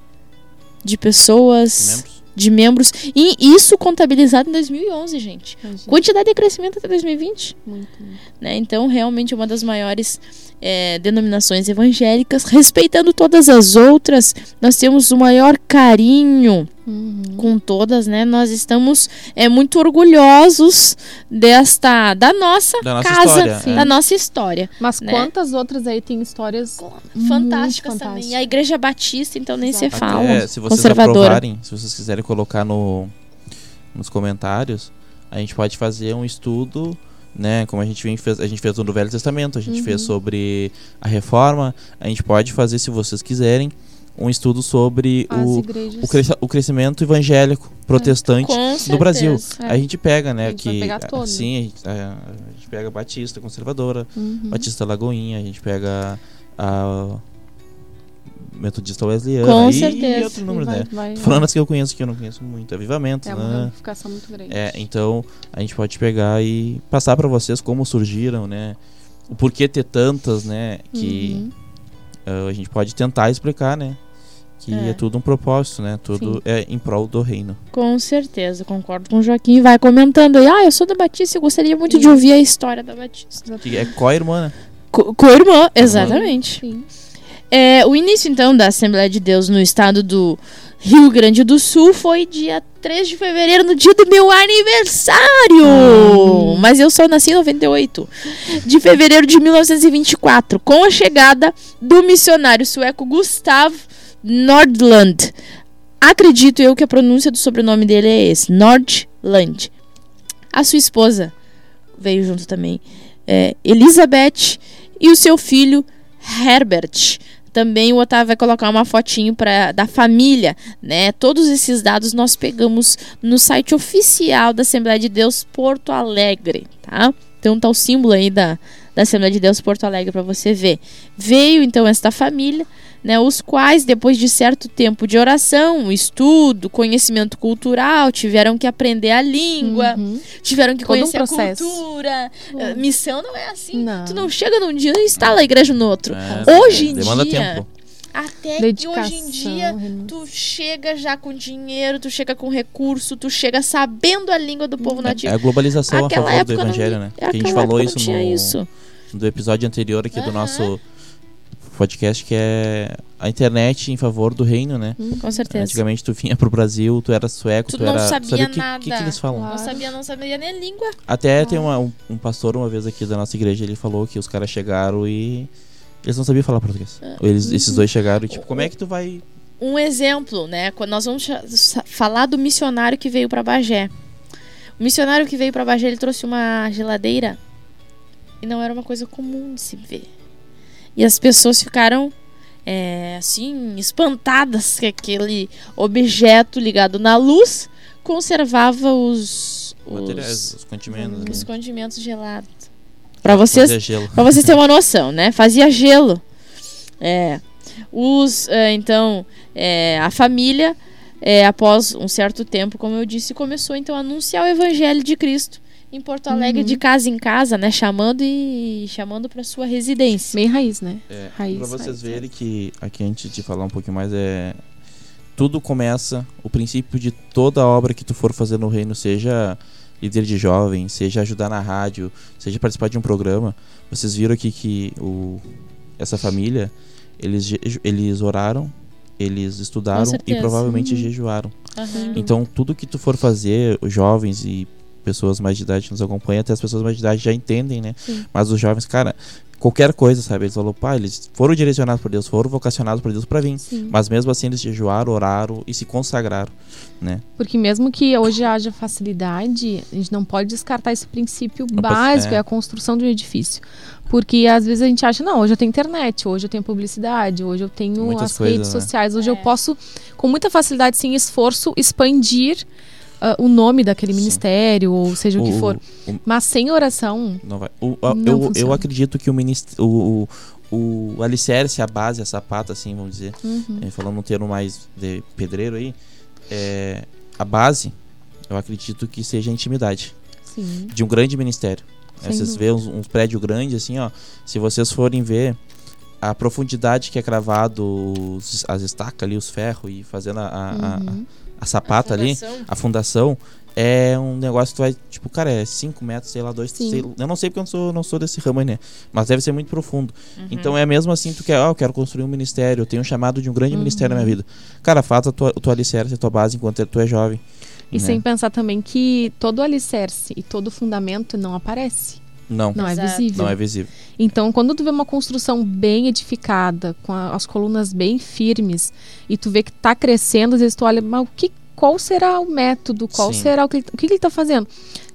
de pessoas, Membros? de membros, e isso contabilizado em 2011, gente. Imagina. Quantidade de crescimento até 2020 Muito, muito. né? Então, realmente, uma das maiores é, denominações evangélicas, respeitando todas as outras, nós temos o maior carinho Uhum. com todas, né? Nós estamos é, muito orgulhosos desta da nossa, Da nossa casa, história, Sim. da nossa história. Mas Né? quantas outras aí tem histórias Fantásticas também. E a Igreja Batista, então, nem se Exato. fala. Até, se vocês conservadora. aprovarem, se vocês quiserem colocar no, nos comentários, a gente pode fazer um estudo, né? Como a gente vem- fez, a gente fez no Velho Testamento, a gente Uhum. fez sobre a reforma, a gente pode fazer, se vocês quiserem, um estudo sobre o, o, cresce- o crescimento evangélico protestante no Brasil. É. A gente pega, né, A gente que pegar sim, a gente, a- a gente pega Batista Conservadora, Uhum. Batista Lagoinha, a gente pega a Metodista Wesleyana Com e, certeza. e outros números, vai, né? vai, Falando as que eu conheço que eu não conheço muito, Avivamento, É uma né? ramificação muito grande. É, então a gente pode pegar e passar pra vocês como surgiram, né? O porquê ter tantas, né? Que Uhum. ah, a gente pode tentar explicar, né? Que É. é, tudo um propósito, né? Tudo Sim. é em prol do reino. Com certeza, concordo com o Joaquim. Vai comentando aí. Ah, eu sou da Batista e gostaria muito de Sim. ouvir a história da Batista. Que é co-irmã, né? Co- Co-irmã, exatamente. Sim. É, o início, então, da Assembleia de Deus no estado do Rio Grande do Sul foi dia 3 de fevereiro, no dia do meu aniversário! Hum. Mas eu só nasci em 98. De fevereiro de 1924, com a chegada do missionário sueco Gustav Nordland. Acredito eu que a pronúncia do sobrenome dele é esse, Nordland. A sua esposa veio junto também, é, Elizabeth, e o seu filho Herbert. Também o Otávio vai colocar uma fotinho pra, da família, né? Todos esses dados nós pegamos no site oficial da Assembleia de Deus Porto Alegre, tá? Então tá o símbolo aí da, da Assembleia de Deus Porto Alegre para você ver. Veio então esta família, né? Os quais depois de certo tempo de oração, estudo, conhecimento cultural, tiveram que aprender a língua, Uhum. tiveram que Todo um conhecer a processo. cultura. Uhum. Missão não é assim. Não. Tu não chega num dia e instala a igreja no outro. É, Hoje em demanda dia, tempo. Até que Dedicação. hoje em dia tu chega já com dinheiro, tu chega com recurso, tu chega sabendo a língua do povo É nativo. a globalização a Aquela favor do época não- evangelho, né? Que a gente falou isso no, isso. do episódio anterior aqui do nosso podcast, que é a internet em favor do reino, né? Com certeza. Antigamente tu vinha pro Brasil, tu era sueco, Tu tu, não era. sabia sabia o que, nada. que, que eles falam. Claro. Não sabia, não sabia nem a língua. Até tem uma- um, um pastor uma vez aqui da nossa igreja, ele falou que os caras chegaram e eles não sabiam falar português. É. Eles, esses dois chegaram e tipo, como é que tu vai. Um exemplo, né? Nós vamos falar do missionário que veio para Bagé. O missionário que veio para Bagé, ele trouxe uma geladeira e não era uma coisa comum de se ver. E as pessoas ficaram é, assim espantadas que aquele objeto ligado na luz conservava os Materiais, os, os condimentos. os né? condimentos gelados. Para vocês Fazer gelo. Pra vocês terem uma noção, né? Fazia gelo. É. Os, é, então, é, a família, é, após um certo tempo, como eu disse, começou então a anunciar o evangelho de Cristo em Porto Alegre, Uhum. de casa em casa, né? Chamando e chamando para sua residência. Bem raiz, né? É, Raiz, pra vocês raiz, verem que aqui antes de falar um pouquinho mais é tudo começa o princípio de toda obra que tu for fazer no reino, seja líder de jovem, seja ajudar na rádio, seja participar de um programa. Vocês viram aqui que o essa família eles eles oraram, eles estudaram e provavelmente Uhum. jejuaram. Aham. Então, tudo que tu for fazer, os jovens e pessoas mais de idade que nos acompanham, até as pessoas mais de idade já entendem, né? Sim. Mas os jovens, cara, qualquer coisa, sabe? Eles falaram, pai, eles foram direcionados por Deus, foram vocacionados por Deus pra vir. Sim. Mas mesmo assim, eles jejuaram, oraram e se consagraram, né? Porque mesmo que hoje haja facilidade, a gente não pode descartar esse princípio Não pode- básico, é. é. a construção de um edifício. Porque às vezes a gente acha, não, hoje eu tenho internet, hoje eu tenho publicidade, hoje eu tenho Muitas as coisas, redes né? sociais, hoje É. eu posso, com muita facilidade, sem esforço, expandir ah, o nome daquele Sim. ministério, ou seja o, que for. o- Mas sem oração, não vai. O- a- Não eu, eu acredito que o, minist... o, o, o alicerce, a base, a sapata, assim, vamos dizer, uhum, falando um termo mais de pedreiro aí, é, a base, eu acredito que seja a intimidade. sim. de um grande ministério. É, vocês vêem uns, uns prédios grandes assim, ó. Se vocês forem ver a profundidade que é cravado os- as estacas ali, os ferros e fazendo a, a, a- Uhum. a sapata ali, a fundação, é um negócio que tu vai, tipo, cara, é 5 metros, sei lá, 2, Sim. eu não sei porque eu não sou, não sou desse ramo aí, né? Mas deve ser muito profundo. Uhum. Então é mesmo assim, tu quer, ó, eu quero construir um ministério, eu tenho um chamado de um grande Uhum. ministério na minha vida. Cara, faz a tua, o teu alicerce, a tua base enquanto tu é jovem. E né? sem pensar também que todo alicerce e todo fundamento não aparece, Não, não Exato. é visível. não é visível. Então, quando tu vê uma construção bem edificada, com a- as colunas bem firmes, e tu vê que tá crescendo, às vezes tu olha, mas o que, qual será o método? Qual Sim. será o que, o que ele tá fazendo?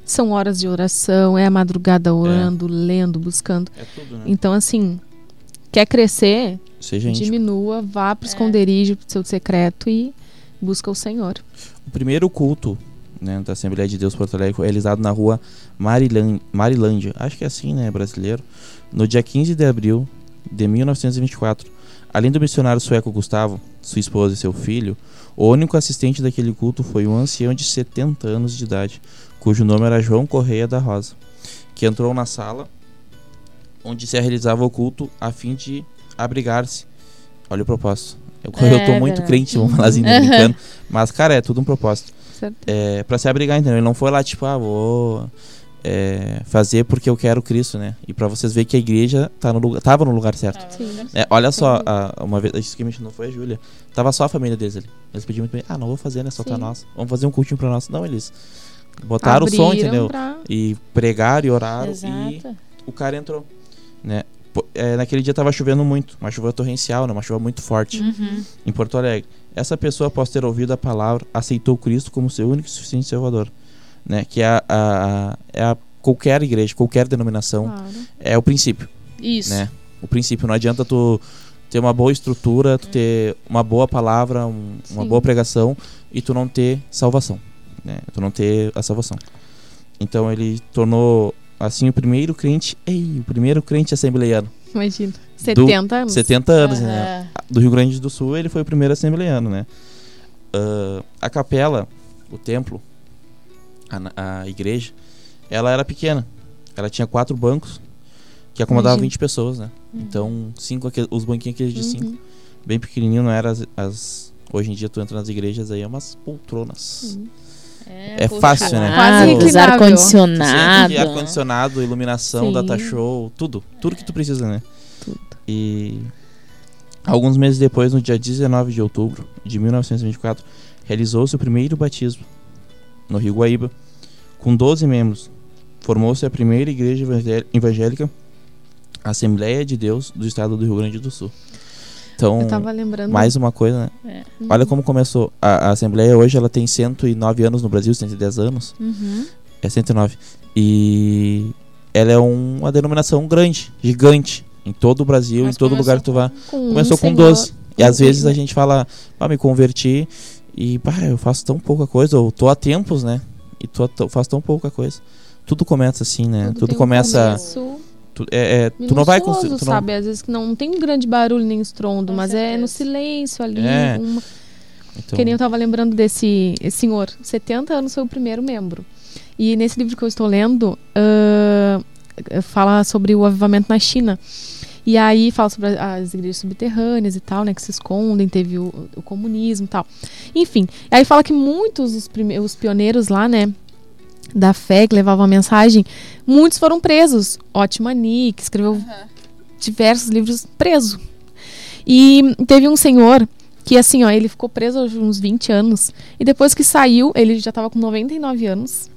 São horas de oração, é a madrugada orando, lendo, buscando. É tudo, né? Então, assim, quer crescer, Seja íntimo. Diminua, vá pro esconderijo, pro seu secreto e busca o Senhor. O primeiro culto né, da Assembleia de Deus Porto Alegre realizado na rua Marilândia, acho que é assim, né, brasileiro, no dia 15 de abril de 1924. Além do missionário sueco Gustavo, sua esposa e seu filho, o único assistente daquele culto foi um ancião de 70 anos de idade, cujo nome era João Correia da Rosa, que entrou na sala onde se realizava o culto a fim de abrigar-se. Olha o propósito. Eu, eu tô É muito verdade. crente, vamos falar assim, né, brincando. Mas, cara, é tudo um propósito Certo? é, para se abrigar, entendeu? Ele não foi lá, tipo, ah, vou é, fazer porque eu quero Cristo, né? E pra vocês verem que a igreja tá no lugar, tava no lugar certo. Sim. É, olha só, a- uma vez, isso que me não foi a Júlia. Tava só a família deles ali. Eles pediam muito bem, ah, não vou fazer, né? Só tá Sim. nós. Vamos fazer um cultinho pra nós. Não, eles botaram o som, Abriram entendeu? pra- E pregaram e oraram. E Exato. o cara entrou, né? É, naquele dia tava chovendo muito, uma chuva torrencial, né? Uma chuva muito forte Uhum. em Porto Alegre. Essa pessoa, após ter ouvido a palavra, aceitou Cristo como seu único e suficiente Salvador, né? Que é a, a- a- é a qualquer igreja, qualquer denominação, Claro. é o princípio, Isso. né? O princípio. Não adianta tu ter uma boa estrutura, tu ter uma boa palavra, um- uma boa pregação e tu não ter salvação, né? Tu não ter a salvação. Então ele tornou assim o primeiro crente, ei, o primeiro crente assembleiano, Imagina. 70 anos. 70 anos, né? Aham. do Rio Grande do Sul, ele foi o primeiro assembleiano, né? Ah, a capela, o templo, a, a igreja, ela era pequena. Ela tinha quatro bancos que acomodavam Imagina. 20 pessoas, né? Então, cinco, os banquinhos aqueles de cinco, Uhum. bem pequenininho, não era as, as- Hoje em dia tu entra nas igrejas aí, é umas poltronas. Uhum. É fácil, né? Quase ar-condicionado. ar-condicionado, iluminação, Sim. data show, tudo. Tudo que tu precisa, né? Tudo. E alguns meses depois, no dia 19 de outubro de 1924, realizou-se o primeiro batismo no Rio Guaíba, com 12 membros. Formou-se a primeira igreja evangé- evangélica Assembleia de Deus do estado do Rio Grande do Sul. Então, mais uma coisa, né? Uhum. Olha como começou. A, a Assembleia hoje ela tem 109 anos no Brasil, 110 anos. Uhum. É 109. E ela é um- uma denominação grande, gigante, em todo o Brasil, Mas em todo lugar que tu vá. Com um Começou com senhor. 12. E às um vezes a gente fala, ah, me converti e pá, eu faço tão pouca coisa, ou tô há tempos, né? E tô, tô- faço tão pouca coisa. Tudo começa assim, né? Tudo, um começa. começo tu, é, é, tu não vai conseguir. tu não- sabe? Às vezes que não tem um grande barulho nem estrondo, Com mas é no certeza. silêncio ali. É. Uma... então, Que nem eu tava lembrando desse esse senhor. 70 anos foi o primeiro membro. E nesse livro que eu estou lendo, ah, fala sobre o avivamento na China. E aí fala sobre as igrejas subterrâneas e tal, né? Que se escondem, teve o, o comunismo e tal. Enfim, aí fala que muitos dos prime- os pioneiros lá, né? Da fé, que levavam a mensagem, muitos foram presos. Otmani, que escreveu diversos livros, preso. E teve um senhor que, assim, ó, ele ficou preso há uns 20 anos. E depois que saiu, ele já estava com 99 anos.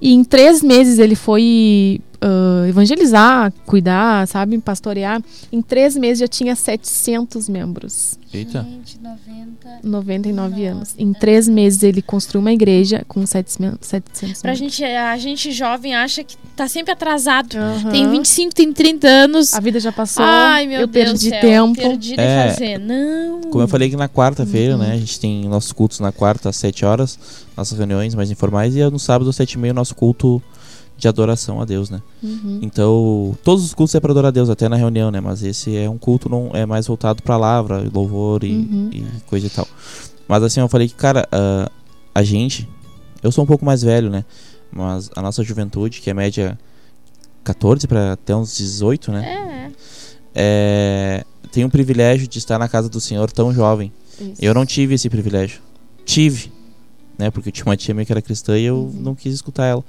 E em três meses ele foi ah, evangelizar, cuidar, sabe, pastorear. Em três meses já tinha 700 membros. Eita. Gente, 90. 99 anos. Em três meses ele construiu uma igreja com 700, 700 Pra membros. gente, a gente jovem acha que tá sempre atrasado. Aham. Tem 25, tem 30 anos. A vida já passou. Ai, meu eu Deus perdi céu, tempo. Perdi de É. fazer. Não. Como eu falei que na quarta-feira, Uhum. né? A gente tem nossos cultos na quarta às 7 horas, nossas reuniões mais informais, e no sábado às 7 e meia nosso culto de adoração a Deus, né? Uhum. Então, todos os cultos é para adorar a Deus, até na reunião, né? Mas esse é um culto não é mais voltado pra palavra, louvor e, Uhum. e coisa e tal. Mas assim, eu falei que, cara, ah, a gente, eu sou um pouco mais velho, né? Mas a nossa juventude, que é média 14 para até uns 18, né? É. É, tem um privilégio de estar na casa do Senhor tão jovem. Isso. Eu não tive esse privilégio. Tive, né? Porque eu tinha uma tia minha que era cristã e eu Uhum. não quis escutar ela.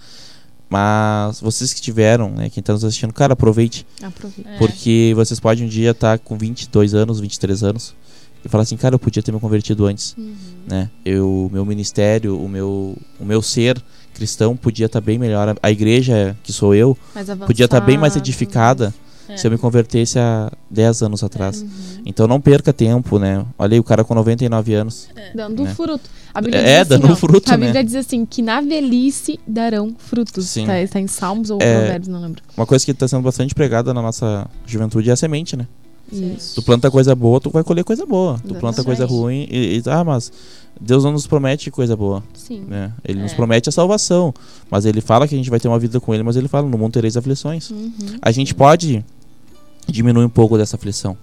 Mas vocês que tiveram, né? Quem tá nos assistindo, cara, aproveite. Aproveita. É. Porque vocês podem um dia estar com 22 anos, 23 anos e falar assim, cara, eu podia ter me convertido antes, Uhum. né? Eu, meu ministério, o meu, o meu ser cristão podia estar bem melhor. A igreja que sou eu podia estar bem mais edificada É. se eu me convertesse há 10 anos atrás. Uhum. Então não perca tempo, né? Olha aí o cara com 99 anos. Dando né? fruto. A Bíblia É, diz assim, dando ó, fruto, A né? Bíblia diz assim, que na velhice darão frutos. Sim. Tá, tá em Salmos ou É. Provérbios, não lembro. Uma coisa que está sendo bastante pregada na nossa juventude é a semente, né? Isso. Tu planta coisa boa, tu vai colher coisa boa. Tu planta Exatamente. coisa ruim e, e- ah, mas Deus não nos promete coisa boa, Sim. né? Ele nos É. promete a salvação, mas ele fala que a gente vai ter uma vida com ele, mas ele fala no mundo tereis aflições. Uhum. A gente pode diminuir um pouco dessa aflição,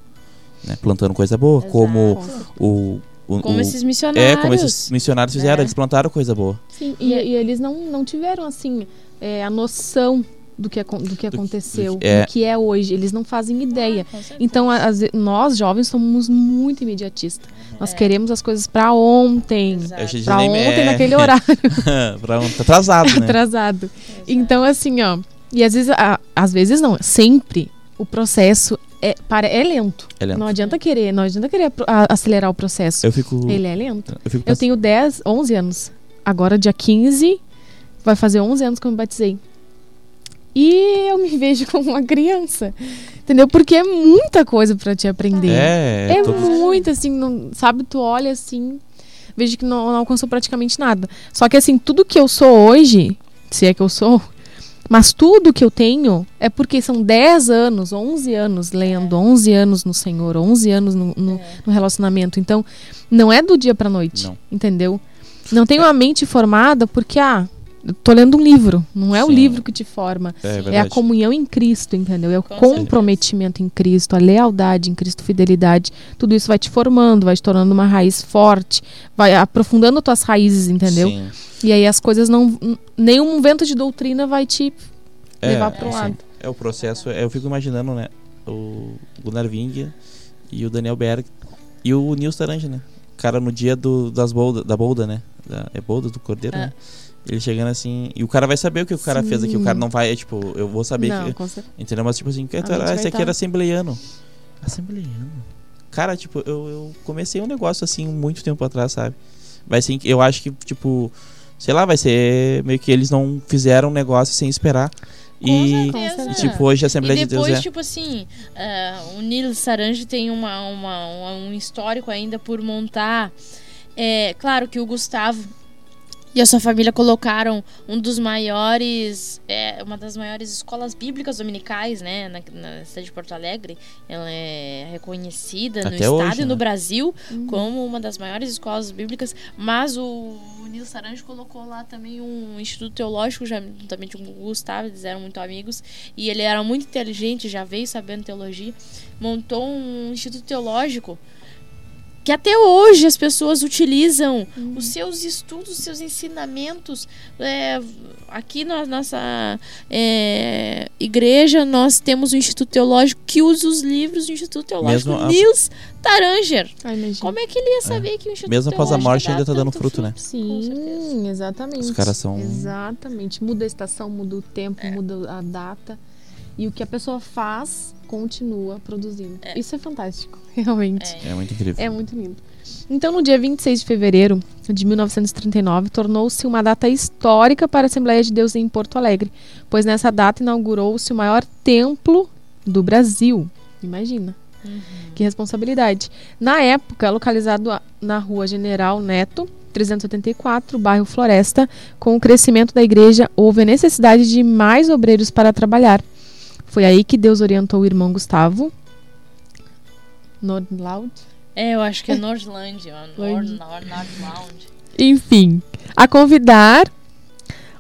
né? Plantando coisa boa, como Exato. o, o, Como o- esses missionários. é, como esses missionários fizeram, É. eles plantaram coisa boa. Sim, e, e eles não, não tiveram, assim, é, a noção do que, do que aconteceu, do que, é. é. hoje. Eles não fazem ideia. Certeza. Então, a- às ve- nós, jovens, somos muito imediatistas. Nós É. queremos as coisas pra ontem. Exato. A gente Pra nem- ontem, é, naquele horário pra um, tá atrasado, né? atrasado. Exato. Então, assim, ó. E às vezes, a- às vezes não, sempre o processo é, para, é lento. É lento. Não adianta querer, não adianta querer acelerar o processo. Eu fico. Ele é lento. Eu fico Eu tenho 10, 11 anos. Agora, dia 15, vai fazer 11 anos que eu me batizei. E eu me vejo como uma criança. Entendeu? Porque é muita coisa pra te aprender. É, É todos- muito, assim, não- sabe? Tu olha assim, vejo que não, não alcançou praticamente nada. Só que, assim, tudo que eu sou hoje, se é que eu sou, mas tudo que eu tenho é porque são 10 anos, 11 anos lendo, 11 anos no Senhor, 11 anos no, no- no relacionamento. Então, não é do dia pra noite, Não. entendeu? Não tenho a mente formada porque, ah, tô lendo um livro. Não é o Sim. livro que te forma. É, É a comunhão em Cristo, entendeu? É o Com certeza. comprometimento em Cristo, a lealdade em Cristo, fidelidade. Tudo isso vai te formando, vai te tornando uma raiz forte, vai aprofundando tuas raízes, entendeu? Sim. E aí as coisas não. Nenhum vento de doutrina vai te É, levar pro é, sim. lado. É o processo, é, eu fico imaginando, né? O Gunnar Ving e o Daniel Berg e o Nils Tarange, né? O cara no dia do, das bolda, da bolda, né? Da- é bolda do cordeiro, É. né? Ele chegando assim, e o cara vai saber o que o cara fez aqui. O Sim. cara não vai, é, tipo, eu vou saber não, que. com certeza. Entendeu? Mas tipo assim, ah, esse aqui tá- era assembleiano. Assembleiano. Cara, tipo, eu, eu comecei um negócio assim muito tempo atrás, sabe? Vai ser, eu acho que, tipo, sei lá, vai ser meio que eles não fizeram um negócio sem esperar. e, e, tipo, hoje a E Assembleia de Deus depois, é. tipo assim, ah, o Nilo Sarange tem uma, uma- uma- um histórico ainda por montar. É, claro que o Gustavo e a sua família colocaram um dos maiores, é, uma das maiores escolas bíblicas dominicais, né, na, na cidade de Porto Alegre. Ela é reconhecida no Até estado hoje, e no né? Brasil Uhum. como uma das maiores escolas bíblicas, mas o, o Nilo Sarange colocou lá também um instituto teológico, já, juntamente com o Gustavo, eles eram muito amigos, e ele era muito inteligente, já veio sabendo teologia, montou um instituto teológico que até hoje as pessoas utilizam os seus estudos, os seus ensinamentos. É, aqui na nossa é, igreja, nós temos um Instituto Teológico que usa os livros do Instituto Teológico Mesmo a- Nils Taranger. Ah, imagina. Como é que ele ia saber que o Instituto Mesmo após a morte ainda tá dando tanto fruto, né? Sim, exatamente. Os caras são- Exatamente. Muda a estação, muda o tempo, É. muda a data. E o que a pessoa faz, continua produzindo. É. Isso é fantástico, realmente. É. É muito incrível. É muito lindo. Então, no dia 26 de fevereiro de 1939, tornou-se uma data histórica para a Assembleia de Deus em Porto Alegre, pois nessa data inaugurou-se o maior templo do Brasil. Imagina. Uhum. Que responsabilidade. Na época, localizado na rua General Neto, 384, bairro Floresta, com o crescimento da igreja, houve a necessidade de mais obreiros para trabalhar. Foi aí que Deus orientou o irmão Gustavo. Nordlaud? É, eu acho que é Nordland. Enfim, a convidar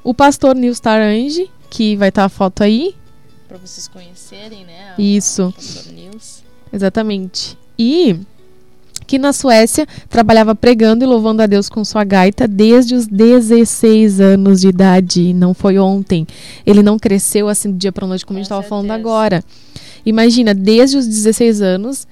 o pastor Nils Tarange, que vai estar a foto aí, Pra vocês conhecerem, né? Isso. O pastor Nils. exatamente. E que na Suécia trabalhava pregando e louvando a Deus com sua gaita desde os 16 anos de idade. Não foi ontem. Ele não cresceu assim do dia para noite como a gente Com estava falando agora. Imagina, desde os 16 anos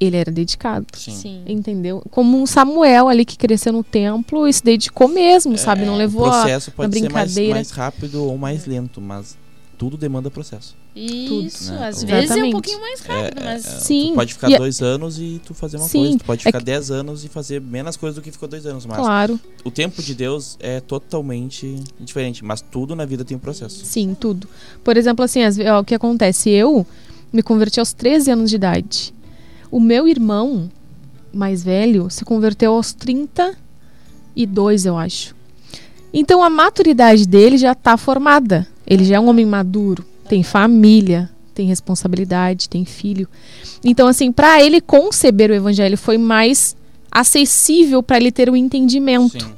ele era dedicado. Sim. Sim. Entendeu? Como um Samuel ali que cresceu no templo e se dedicou mesmo, sabe? Não É, levou o a, processo pode ser mais, brincadeira. mais rápido ou mais lento, mas tudo demanda processo. Isso, né? às Exatamente. vezes é um pouquinho mais rápido, É, mas. é, Sim, Tu pode ficar e dois anos e tu fazer uma Sim, coisa. Tu pode é ficar que- dez anos e fazer menos coisa do que ficou dois anos. Mas Claro, o tempo de Deus é totalmente diferente. Mas tudo na vida tem um processo. sim, tudo. Por exemplo, assim, ó, o que acontece? Eu me converti aos 13 anos de idade. O meu irmão mais velho se converteu aos 32, eu acho. Então a maturidade dele já está formada. Ele já é um homem maduro, tem família, tem responsabilidade, tem filho. Então, assim, para ele conceber o evangelho foi mais acessível para ele ter o entendimento. Sim.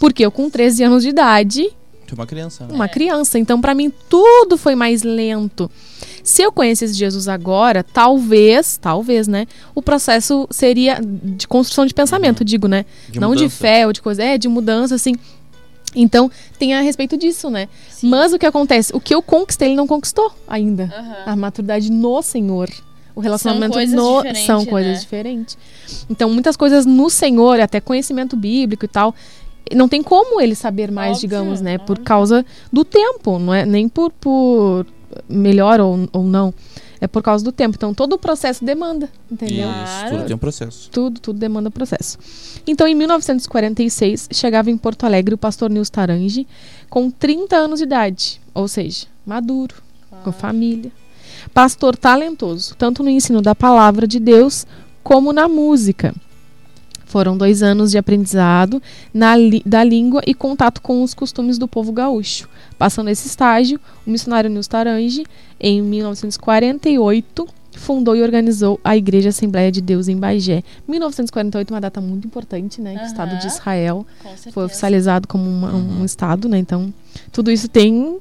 Porque eu, com 13 anos de idade, uma criança, né? uma criança. Então, para mim, tudo foi mais lento. Se eu conhecesse Jesus agora, talvez, talvez, né? O processo seria de construção de pensamento, digo, né? De Não de mudança. fé ou de coisa, é, de mudança, assim. Então, tem a respeito disso, né? Sim. Mas o que acontece? O que eu conquistei, ele não conquistou ainda. Aham. A maturidade no Senhor. O relacionamento coisas no diferentes, são coisas né? diferentes. Então, muitas coisas no Senhor, até conhecimento bíblico e tal, não tem como ele saber mais, Óbvio, digamos, né? Por óbvio. causa do tempo, não é nem por, por melhor ou, ou não. É por causa do tempo. Então, todo o processo demanda, entendeu? Isso, Claro. tudo tem um processo. Tudo, tudo demanda processo. Então, em 1946, chegava em Porto Alegre o pastor Nils Tarange, com 30 anos de idade, ou seja, maduro, com família. Pastor talentoso, tanto no ensino da palavra de Deus como na música. Foram dois anos de aprendizado na li- da língua e contato com os costumes do povo gaúcho. Passando esse estágio, o missionário Nils Tarange, em 1948, fundou e organizou a Igreja Assembleia de Deus em Bagé. 1948 uma data muito importante, né? O Estado de. Israel foi oficializado como uma- um Uhum. Estado, né? Então, tudo isso tem...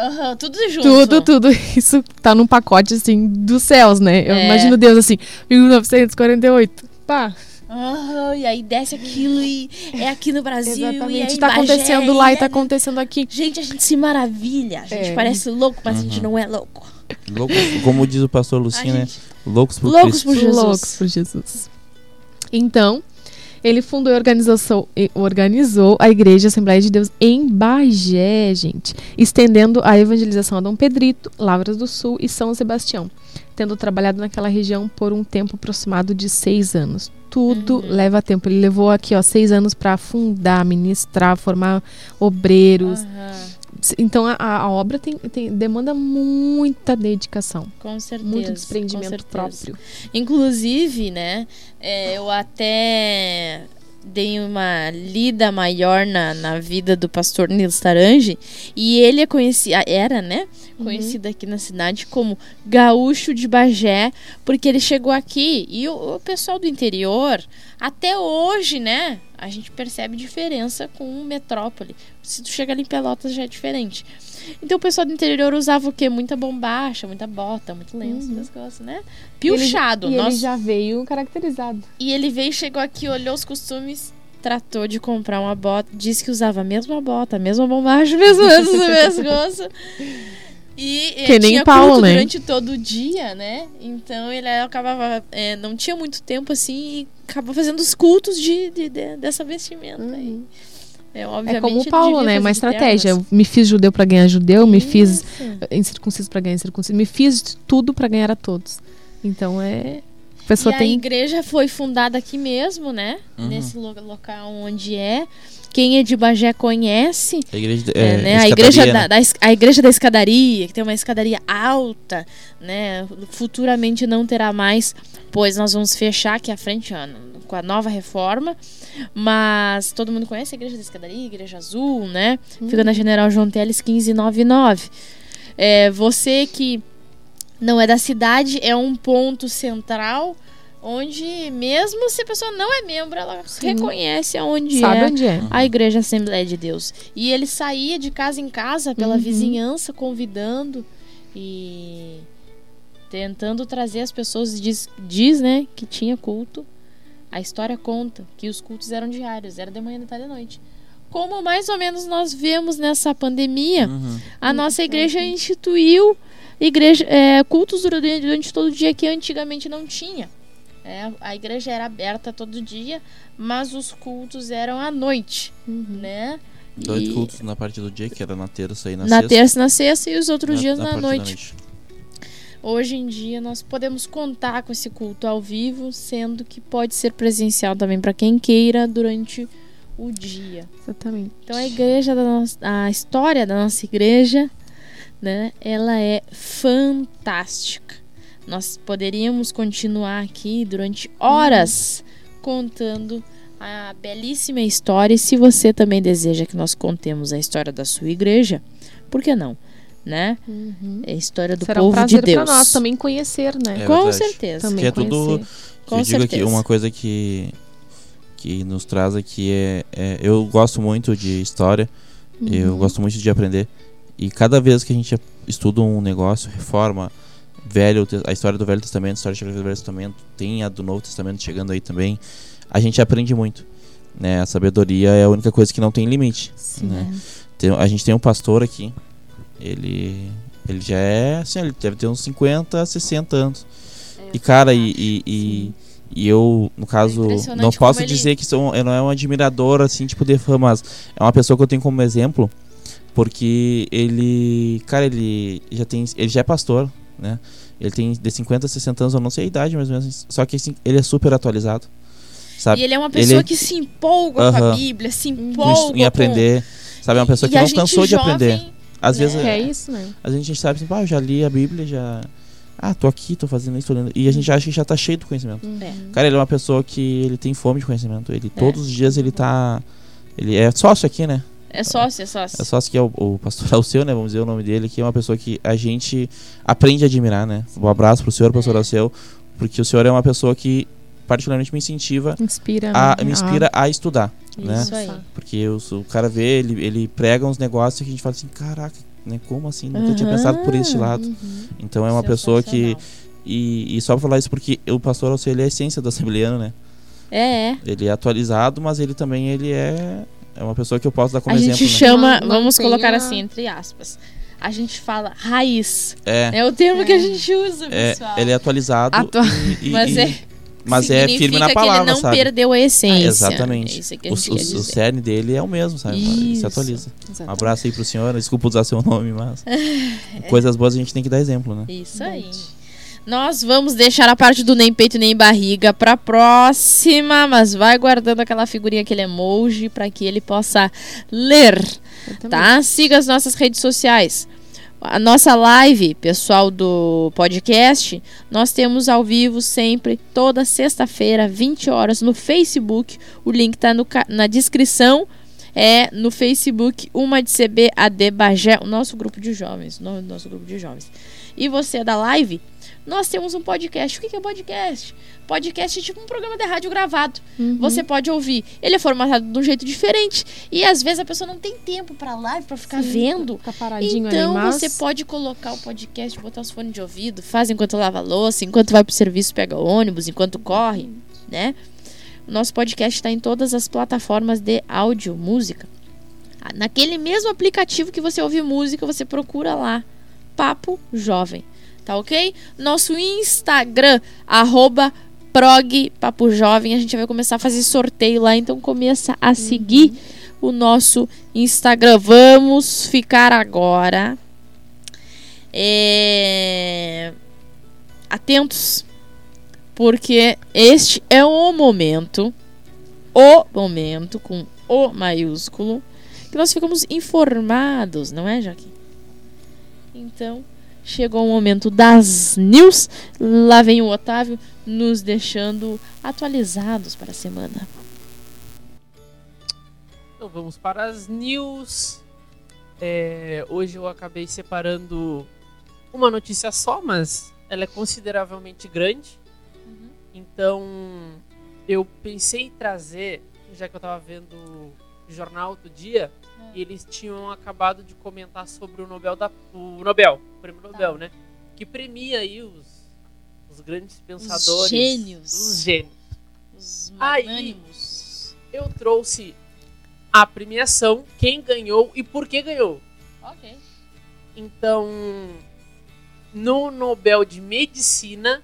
Aham, tudo junto. Tudo, tudo isso tá num pacote, assim, dos céus, né? Eu É. imagino Deus, assim, 1948. Pá, Aham, e aí desce aquilo e é aqui no Brasil. E exatamente. aí Tá acontecendo lá e tá é- acontecendo aqui. Gente, a gente se maravilha. A gente É. parece louco, mas a gente Uhum. não é louco. Loucos, como diz o pastor A Lucinho, né? gente- Loucos por Loucos Cristo. por Jesus. Loucos por Jesus. Então, ele fundou e organizou, organizou a Igreja Assembleia de Deus em Bagé, gente, estendendo a evangelização a Dom Pedrito, Lavras do Sul e São Sebastião, tendo trabalhado naquela região por um tempo aproximado de seis anos. Tudo Uhum. leva tempo. Ele levou aqui, ó, seis anos para fundar, ministrar, formar obreiros. Aham, Então a, a- obra tem, tem- demanda muita dedicação, com certeza. muito desprendimento certeza. próprio. Inclusive, né, é, eu até dei uma lida maior na, na vida do pastor Nils Tarange e ele é conhecido, era, né, conhecido aqui na cidade como Gaúcho de Bagé, porque ele chegou aqui e o, o pessoal do interior, até hoje, né, a gente percebe diferença com metrópole. Se tu chega ali em Pelotas já é diferente. Então o pessoal do interior usava o quê? Muita bombacha, muita bota, muito lenço, Uhum. essas coisas, né? Piochado. E ele Nossa, já veio caracterizado. e ele veio, chegou aqui, olhou os costumes, tratou de comprar uma bota, disse que usava a mesma bota, a mesma bombacha, o mesmo lenço no pescoço. E eh, Que nem tinha Paulo, culto né? durante todo o dia, né? Então ele acabava, eh, não tinha muito tempo assim e acabou fazendo os cultos de, de- de- dessa vestimenta. aí. É, É como o Paulo, né? fazer Uma estratégia. me fiz judeu pra ganhar judeu, me fiz Isso. incircunciso pra ganhar incircunciso, me fiz tudo pra ganhar a todos. Então é. A pessoa e a tem. igreja foi fundada aqui mesmo, né? Uhum. Nesse lo- local onde é. Quem é de Bagé conhece. A igreja, É, é, né? A igreja da, né? da es- a igreja da escadaria, que tem uma escadaria alta, né? Futuramente não terá mais, pois nós vamos fechar aqui à frente ó, com a nova reforma. Mas todo mundo conhece a igreja da escadaria, igreja azul, né? Fica na General João Teles 1599. É, você que não é da cidade, é um ponto central onde, mesmo se a pessoa não é membro, ela Sim. reconhece aonde Sabe é onde é. a Igreja Assembleia de Deus. E ele saía de casa em casa pela Uhum. vizinhança, convidando e tentando trazer as pessoas. Diz, diz, né, que tinha culto. A história conta que os cultos eram diários, era de manhã, de tarde e de noite. Como mais ou menos nós vemos nessa pandemia, Uhum. a nossa igreja instituiu igreja, é, cultos durante, durante todo o dia que antigamente não tinha. É, a igreja era aberta todo dia, mas os cultos eram à noite, Uhum. né? Dois E- cultos na parte do dia, que era na terça e na, Na, sexta. terça e na sexta e os outros dias na, parte da noite. Hoje em dia nós podemos contar com esse culto ao vivo, sendo que pode ser presencial também para quem queira durante o dia. Exatamente. Então a igreja da nossa, a história da nossa igreja, né, ela é fantástica. Nós poderíamos continuar aqui durante horas contando a belíssima história. E se você também deseja que nós contemos a história da sua igreja, por que não? né? Uhum. É a história do Será um povo de prazer Deus. pra nós também conhecer, né? É Com verdade. certeza. Também Que é tudo-. Com eu digo aqui, certeza. uma coisa que, que nos traz aqui é, é- Eu gosto muito de história, eu Uhum. gosto muito de aprender. E cada vez que a gente estuda um negócio, reforma, velho, a história do Velho Testamento, a história do Velho Testamento, tem a do Novo Testamento chegando aí também, a gente aprende muito. Né? A sabedoria é a única coisa que não tem limite. Sim. né? Tem- a gente tem um pastor aqui, ele, ele já é, assim, ele deve ter uns 50, 60 anos. E cara, e, e, e, e eu, no caso, impressionante não posso como ele- dizer que sou, eu não é um admirador assim, tipo de fã, mas é uma pessoa que eu tenho como exemplo, porque ele, cara, ele já tem, ele já é pastor, né? Ele tem de 50 a 60 anos, eu não sei a idade ou menos, só que assim, ele é super atualizado. Sabe? E ele é uma pessoa Ele- que se empolga com a. Bíblia, se Com empolga em com- aprender. Sabe, é uma pessoa E que não cansou de jovem, aprender. Às né? vezes Que é isso, né? às vezes a gente sabe assim, pá, eu já li a Bíblia, já. Ah, tô aqui, tô fazendo isso, tô lendo. E a gente acha que já tá cheio do conhecimento. É. Cara, ele é uma pessoa que ele tem fome de conhecimento. Ele todos os dias ele tá. Ele é sócio aqui, né? É sócio, é sócio. É sócio que é o, o pastor Alceu, né? Vamos dizer o nome dele, que é uma pessoa que a gente aprende a admirar, né? Um abraço pro senhor, pastor É. Alceu, porque o senhor é uma pessoa que particularmente me incentiva Inspira. a, né? me inspira a estudar, Ah, né? Isso aí. Porque o, o cara vê, ele, ele prega uns negócios que a gente fala assim, caraca, né? Como assim? Nunca tinha Aham. pensado por este lado. Uhum. Então é uma pessoa que. E, e só pra falar isso porque o pastor Alceu, ele é a essência do assembleano, né? É, é. Ele é atualizado, mas ele também ele é, é uma pessoa que eu posso dar como A exemplo, gente né? chama, Não- vamos não colocar a- assim, entre aspas. A gente fala raiz. É, É o termo que a É. gente usa, é, pessoal. ele é atualizado Atua- e, e- Mas e- é, mas é firme na que palavra, ele não sabe? perdeu a essência. Exatamente. É isso que a O, gente o, o cerne dele é o mesmo, sabe? Ele Isso. se atualiza. Um Exatamente. abraço aí pro senhor, desculpa usar seu nome, mas É. coisas boas a gente tem que dar exemplo, né? Isso aí. Nós vamos deixar a parte do nem peito nem barriga pra próxima, mas vai guardando aquela figurinha, aquele emoji, pra que ele possa ler, tá? Siga as nossas redes sociais. A nossa live, pessoal do podcast, nós temos ao vivo sempre, toda sexta-feira, 20 horas, no Facebook. O link tá ca- na descrição. É no Facebook, uma de CB AD Bagé, o nosso grupo de jovens. No, nosso grupo de jovens. E você é da live? Nós temos um podcast. O que é podcast? Podcast é tipo um programa de rádio gravado. Uhum. Você pode ouvir. Ele é formatado de um jeito diferente. E às vezes a pessoa não tem tempo pra live, pra ficar Sim, vendo. Fica paradinho Então ali, mas... você pode colocar o podcast, botar os fones de ouvido, faz enquanto lava a louça, enquanto vai pro serviço, pega o ônibus, enquanto corre, né? O nosso podcast está em todas as plataformas de áudio, música. Ah, Naquele mesmo aplicativo que você ouve música, você procura lá. Papo Jovem. Tá ok? Nosso Instagram, arroba prog Papo Jovem. A gente vai começar a fazer sorteio lá, então começa a seguir o nosso Instagram. Vamos ficar agora é, atentos, porque este é o momento, o momento com o maiúsculo, que nós ficamos informados, não é, Joaquim? Então, chegou o momento das news. Lá vem o Otávio nos deixando atualizados para a semana. Então vamos para as news. É, hoje eu acabei separando uma notícia só, mas ela é consideravelmente grande. Então eu pensei em trazer, já que eu estava vendo jornal outro dia, e eles tinham acabado de comentar sobre o Nobel da o Nobel, o Prêmio Nobel, né? Que premia aí os, os grandes pensadores, gênios. os gênios. Os Aí. magnânimos. Eu trouxe a premiação, quem ganhou e por que ganhou. Ok. Então, no Nobel de Medicina,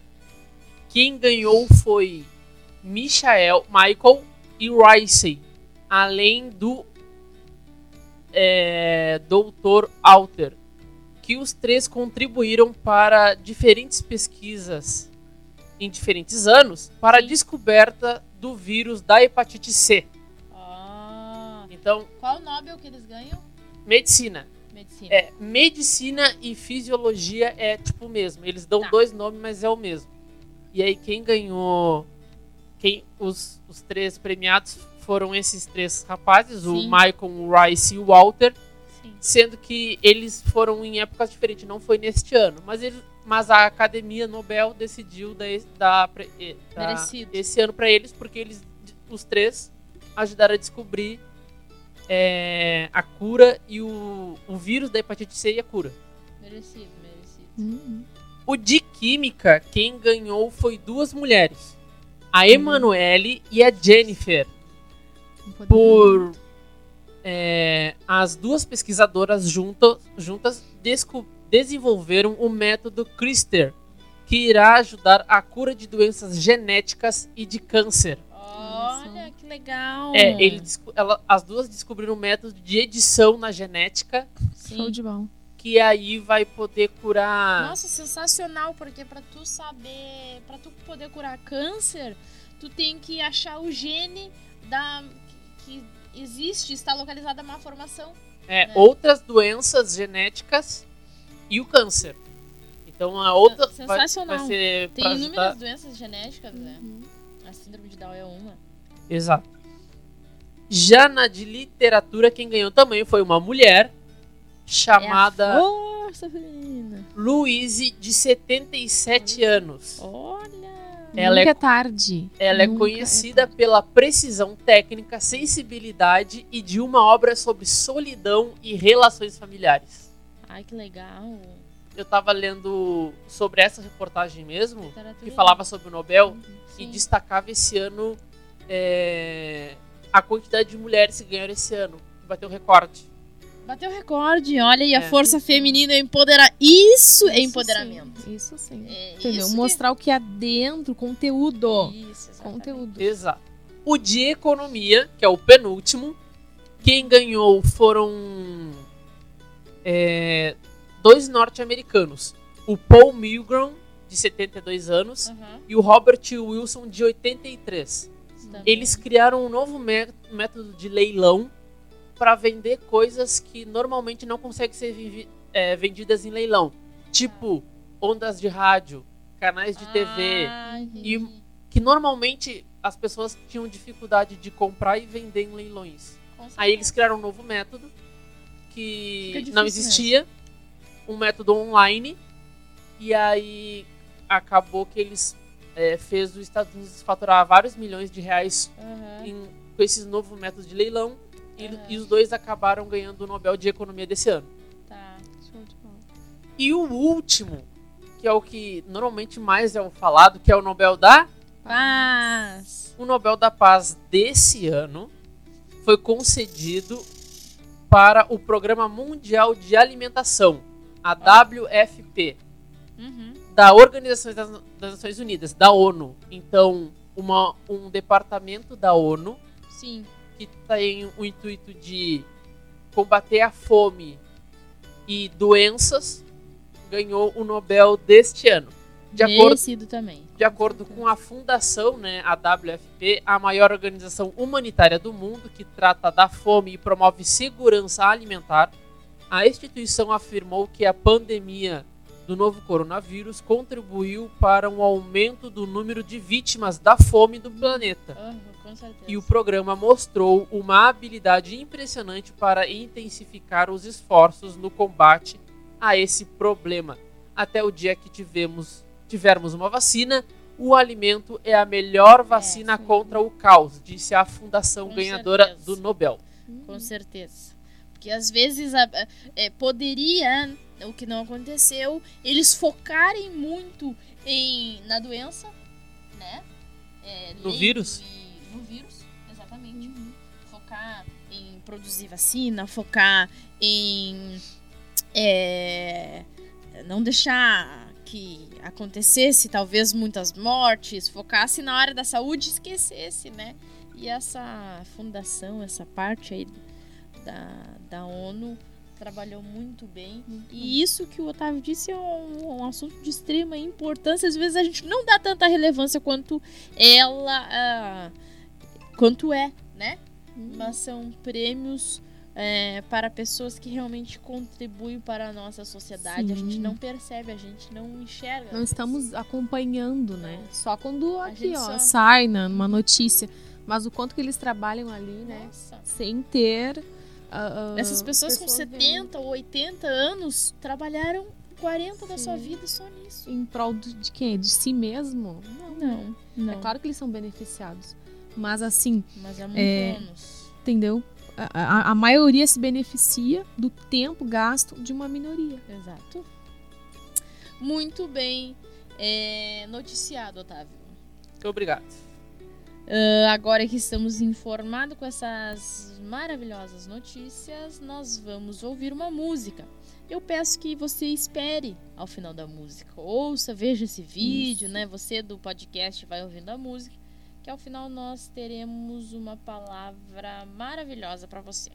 quem ganhou foi Michael, Michael e Rice, além do é, Dr. Alter, que os três contribuíram para diferentes pesquisas em diferentes anos para a descoberta do vírus da hepatite C. Ah, Então, qual o Nobel que eles ganham? medicina. Medicina. É, medicina e fisiologia é tipo o mesmo. Eles dão Tá. dois nomes, mas é o mesmo. E aí quem ganhou. Quem os, os três premiados foram esses três rapazes, o Sim. Michael, o Rice e o Walter. Sim. Sendo que eles foram em épocas diferentes, não foi neste ano. Mas, ele, mas a Academia Nobel decidiu dar, esse- dar, esse ano para eles, porque eles, os três, ajudaram a descobrir eh, a cura e o, o vírus da hepatite C e a cura. Merecido, merecido. Uhum. O de Química, quem ganhou foi duas mulheres. A Emanuele e a Jennifer. Por é, as duas pesquisadoras junto- juntas desenvolveram o método CRISPR, que irá ajudar a cura de doenças genéticas e de câncer. Olha, que legal. É, ele ela- as duas descobriram um método de edição na genética Show de bola. que aí vai poder curar. Nossa, sensacional, porque pra tu saber, pra tu poder curar câncer, tu tem que achar o gene da que existe, está localizada uma formação. É, né? outras doenças genéticas e o câncer. Então a outra vai, vai Sensacional. ser Tem inúmeras ajudar. doenças genéticas, né? A síndrome de Down é uma. Exato. Já na de literatura, quem ganhou também foi uma mulher chamada É a. Louise, de 77 anos. Olha. Ela é- Nunca é tarde. Ela é Nunca conhecida tarde. pela precisão técnica, sensibilidade e de uma obra sobre solidão e relações familiares. Ai, que legal. Eu tava lendo sobre essa reportagem mesmo, Literatura. que falava sobre o Nobel, e Sim. destacava esse ano é, a quantidade de mulheres que ganharam esse ano. que Bateu recorde. Bateu recorde, olha, e a É. força feminina é empoderar. Isso, é Isso empoderamento. sim, Isso sim. É Entendeu? isso que- Mostrar o que há dentro, conteúdo. Isso, exatamente. Conteúdo. Exato. O de economia, que é o penúltimo, quem ganhou foram é, dois norte-americanos. O Paul Milgram, de 72 anos, Aham, e o Robert Wilson, de 83. isso também. Eles criaram um novo mé- método de leilão para vender coisas que normalmente não conseguem ser é, vendidas em leilão. Tipo, ondas de rádio, canais de TV, Ah, E- que normalmente as pessoas tinham dificuldade de comprar e vender em leilões. Aí eles criaram um novo método que difícil não existia, um método online, e aí acabou que eles é, fez os Estados Unidos faturar vários milhões de reais Aham. em- com esses novos métodos de leilão, e, Aham. e os dois acabaram ganhando o Nobel de Economia desse ano. Tá. Show de bola. E o último, que é o que normalmente mais é falado, que é o Nobel da Paz. o Nobel da Paz desse ano foi concedido para o Programa Mundial de Alimentação, a WFP, Uhum. da Organização das, das Nações Unidas, da ONU. Então, uma- um departamento da ONU Sim. Que tem o intuito de combater a fome e doenças ganhou o Nobel deste ano. De acordo também. de acordo com a fundação, né, a WFP, a maior organização humanitária do mundo que trata da fome e promove segurança alimentar, a instituição afirmou que a pandemia do novo coronavírus contribuiu para um aumento do número de vítimas da fome do planeta. Certeza. E o programa mostrou uma habilidade impressionante para intensificar os esforços no combate a esse problema. Até o dia que tivemos, tivermos uma vacina, o alimento é a melhor vacina sim. contra o caos, disse a fundação Com ganhadora certeza. do Nobel. Com certeza. Porque às vezes a- é, poderia, o que não aconteceu, eles focarem muito em, na doença, né? É, No vírus? e- no vírus, exatamente. Focar em produzir vacina, focar em é, não deixar que acontecesse talvez muitas mortes, focasse na área da saúde e esquecesse, né? E essa fundação, essa parte aí da, da ONU trabalhou muito bem. E isso que o Otávio disse é um, um assunto de extrema importância. Às vezes a gente não dá tanta relevância quanto ela. ah, quanto é, né? Mas são prêmios é, para pessoas que realmente contribuem para a nossa sociedade. A gente Sim. não percebe, a gente não enxerga. Não estamos acompanhando, né? Só quando A aqui, ó, só- sai numa notícia. Mas o quanto que eles trabalham ali, né? Nossa. Sem ter ah, Essas pessoas com pessoas 70 ou 80 anos trabalharam 40 da sua Sim. vida só nisso. em prol de quê? De si mesmo? Não. Não, não. É claro que eles são beneficiados. Mas assim, Mas é muito É. ônus. entendeu? A, a- a maioria se beneficia do tempo gasto de uma minoria. Exato. Muito bem é, noticiado, Otávio. Muito obrigado. Ah, agora que estamos informados com essas maravilhosas notícias, nós vamos ouvir uma música. Eu peço que você espere ao final da música. Ouça, veja esse vídeo, né? Você do podcast vai ouvindo a música, que ao final nós teremos uma palavra maravilhosa para você.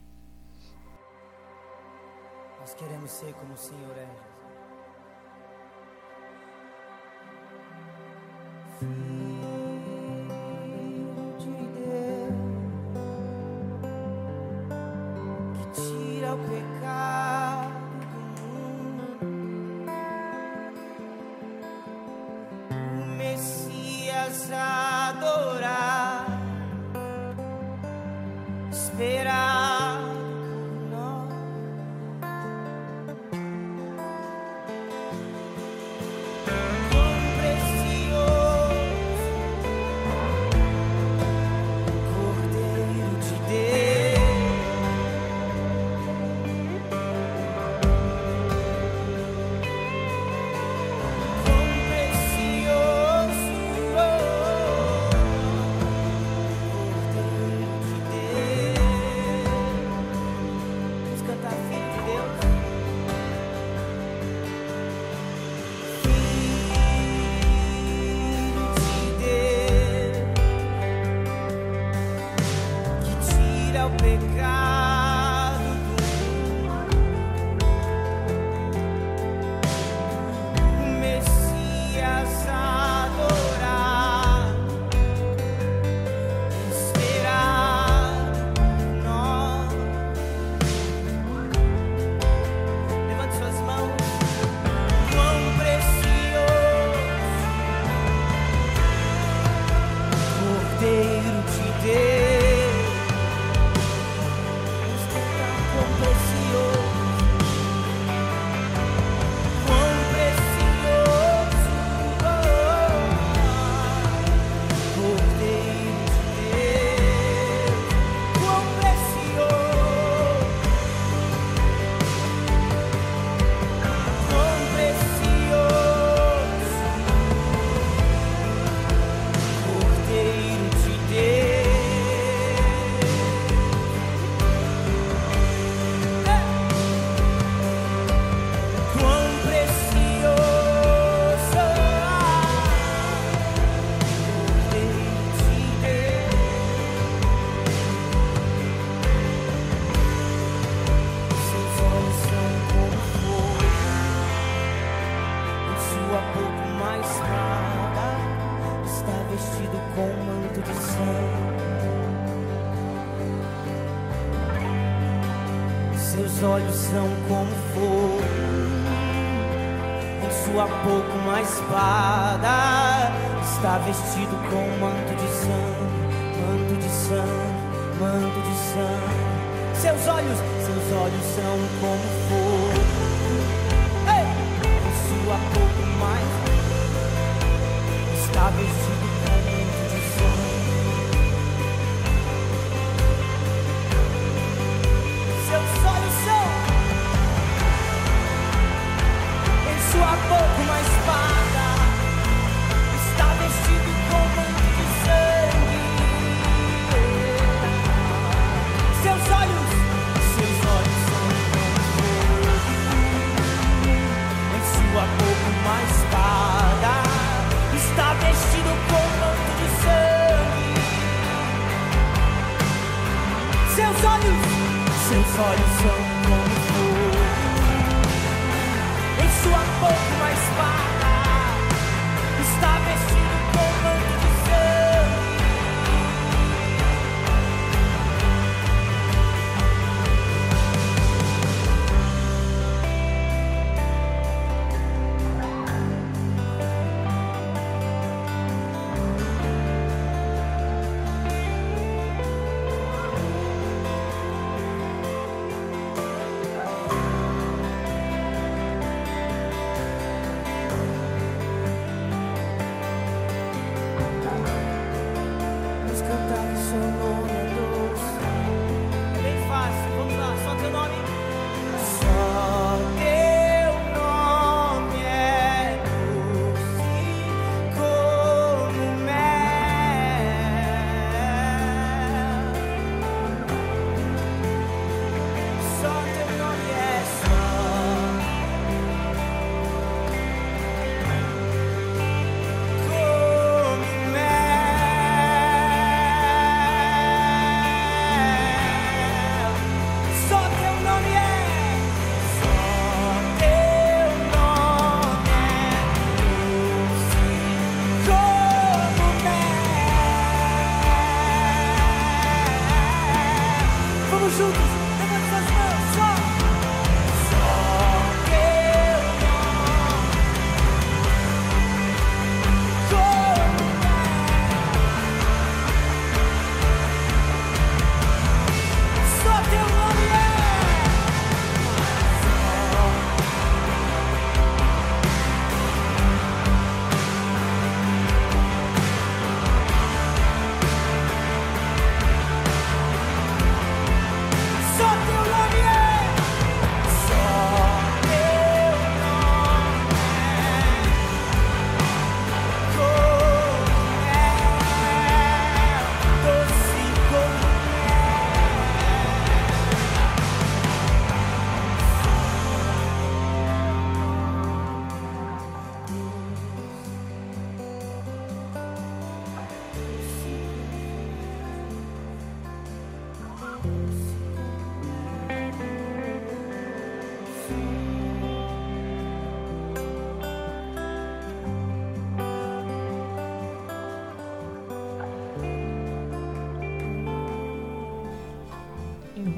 Nós queremos ser como o Senhor é. Jesus.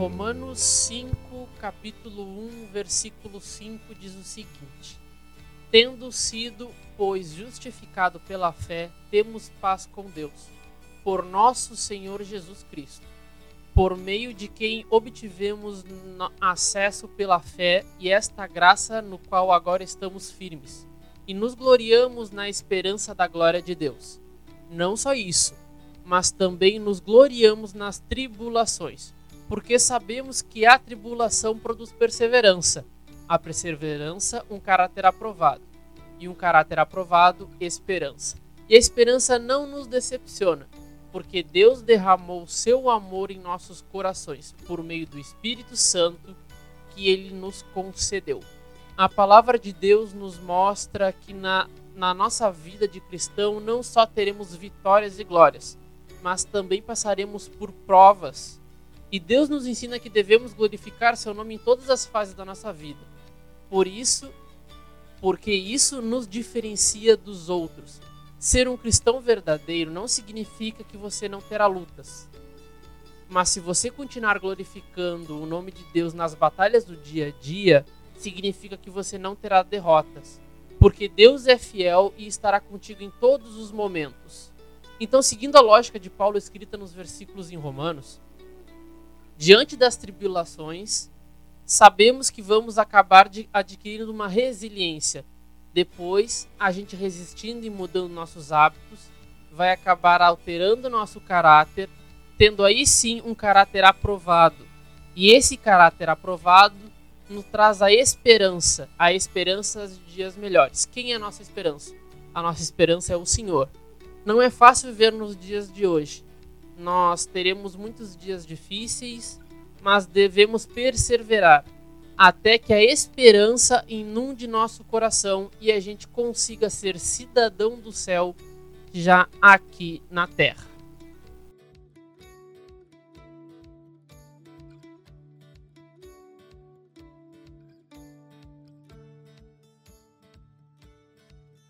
Romanos 5, capítulo 1, versículo 5 diz o seguinte: Tendo sido, pois, justificado pela fé, temos paz com Deus, por nosso Senhor Jesus Cristo, por meio de quem obtivemos acesso pela fé e esta graça no qual agora estamos firmes, e nos gloriamos na esperança da glória de Deus. Não só isso, mas também nos gloriamos nas tribulações porque sabemos que a tribulação produz perseverança, a perseverança um caráter aprovado, e um caráter aprovado esperança. E a esperança não nos decepciona, porque Deus derramou seu amor em nossos corações por meio do Espírito Santo que ele nos concedeu. A palavra de Deus nos mostra que na, na nossa vida de cristão não só teremos vitórias e glórias, mas também passaremos por provas e Deus nos ensina que devemos glorificar seu nome em todas as fases da nossa vida. Por isso, porque isso nos diferencia dos outros. Ser um cristão verdadeiro não significa que você não terá lutas. Mas se você continuar glorificando o nome de Deus nas batalhas do dia a dia, significa que você não terá derrotas. Porque Deus é fiel e estará contigo em todos os momentos. Então, seguindo a lógica de Paulo escrita nos versículos em Romanos, diante das tribulações, sabemos que vamos acabar adquirindo uma resiliência. Depois, a gente resistindo e mudando nossos hábitos, vai acabar alterando nosso caráter, tendo aí sim um caráter aprovado. E esse caráter aprovado nos traz a esperança, a esperança de dias melhores. Quem é a nossa esperança? A nossa esperança é o Senhor. Não é fácil viver nos dias de hoje. Nós teremos muitos dias difíceis, mas devemos perseverar até que a esperança inunde nosso coração e a gente consiga ser cidadão do céu já aqui na terra.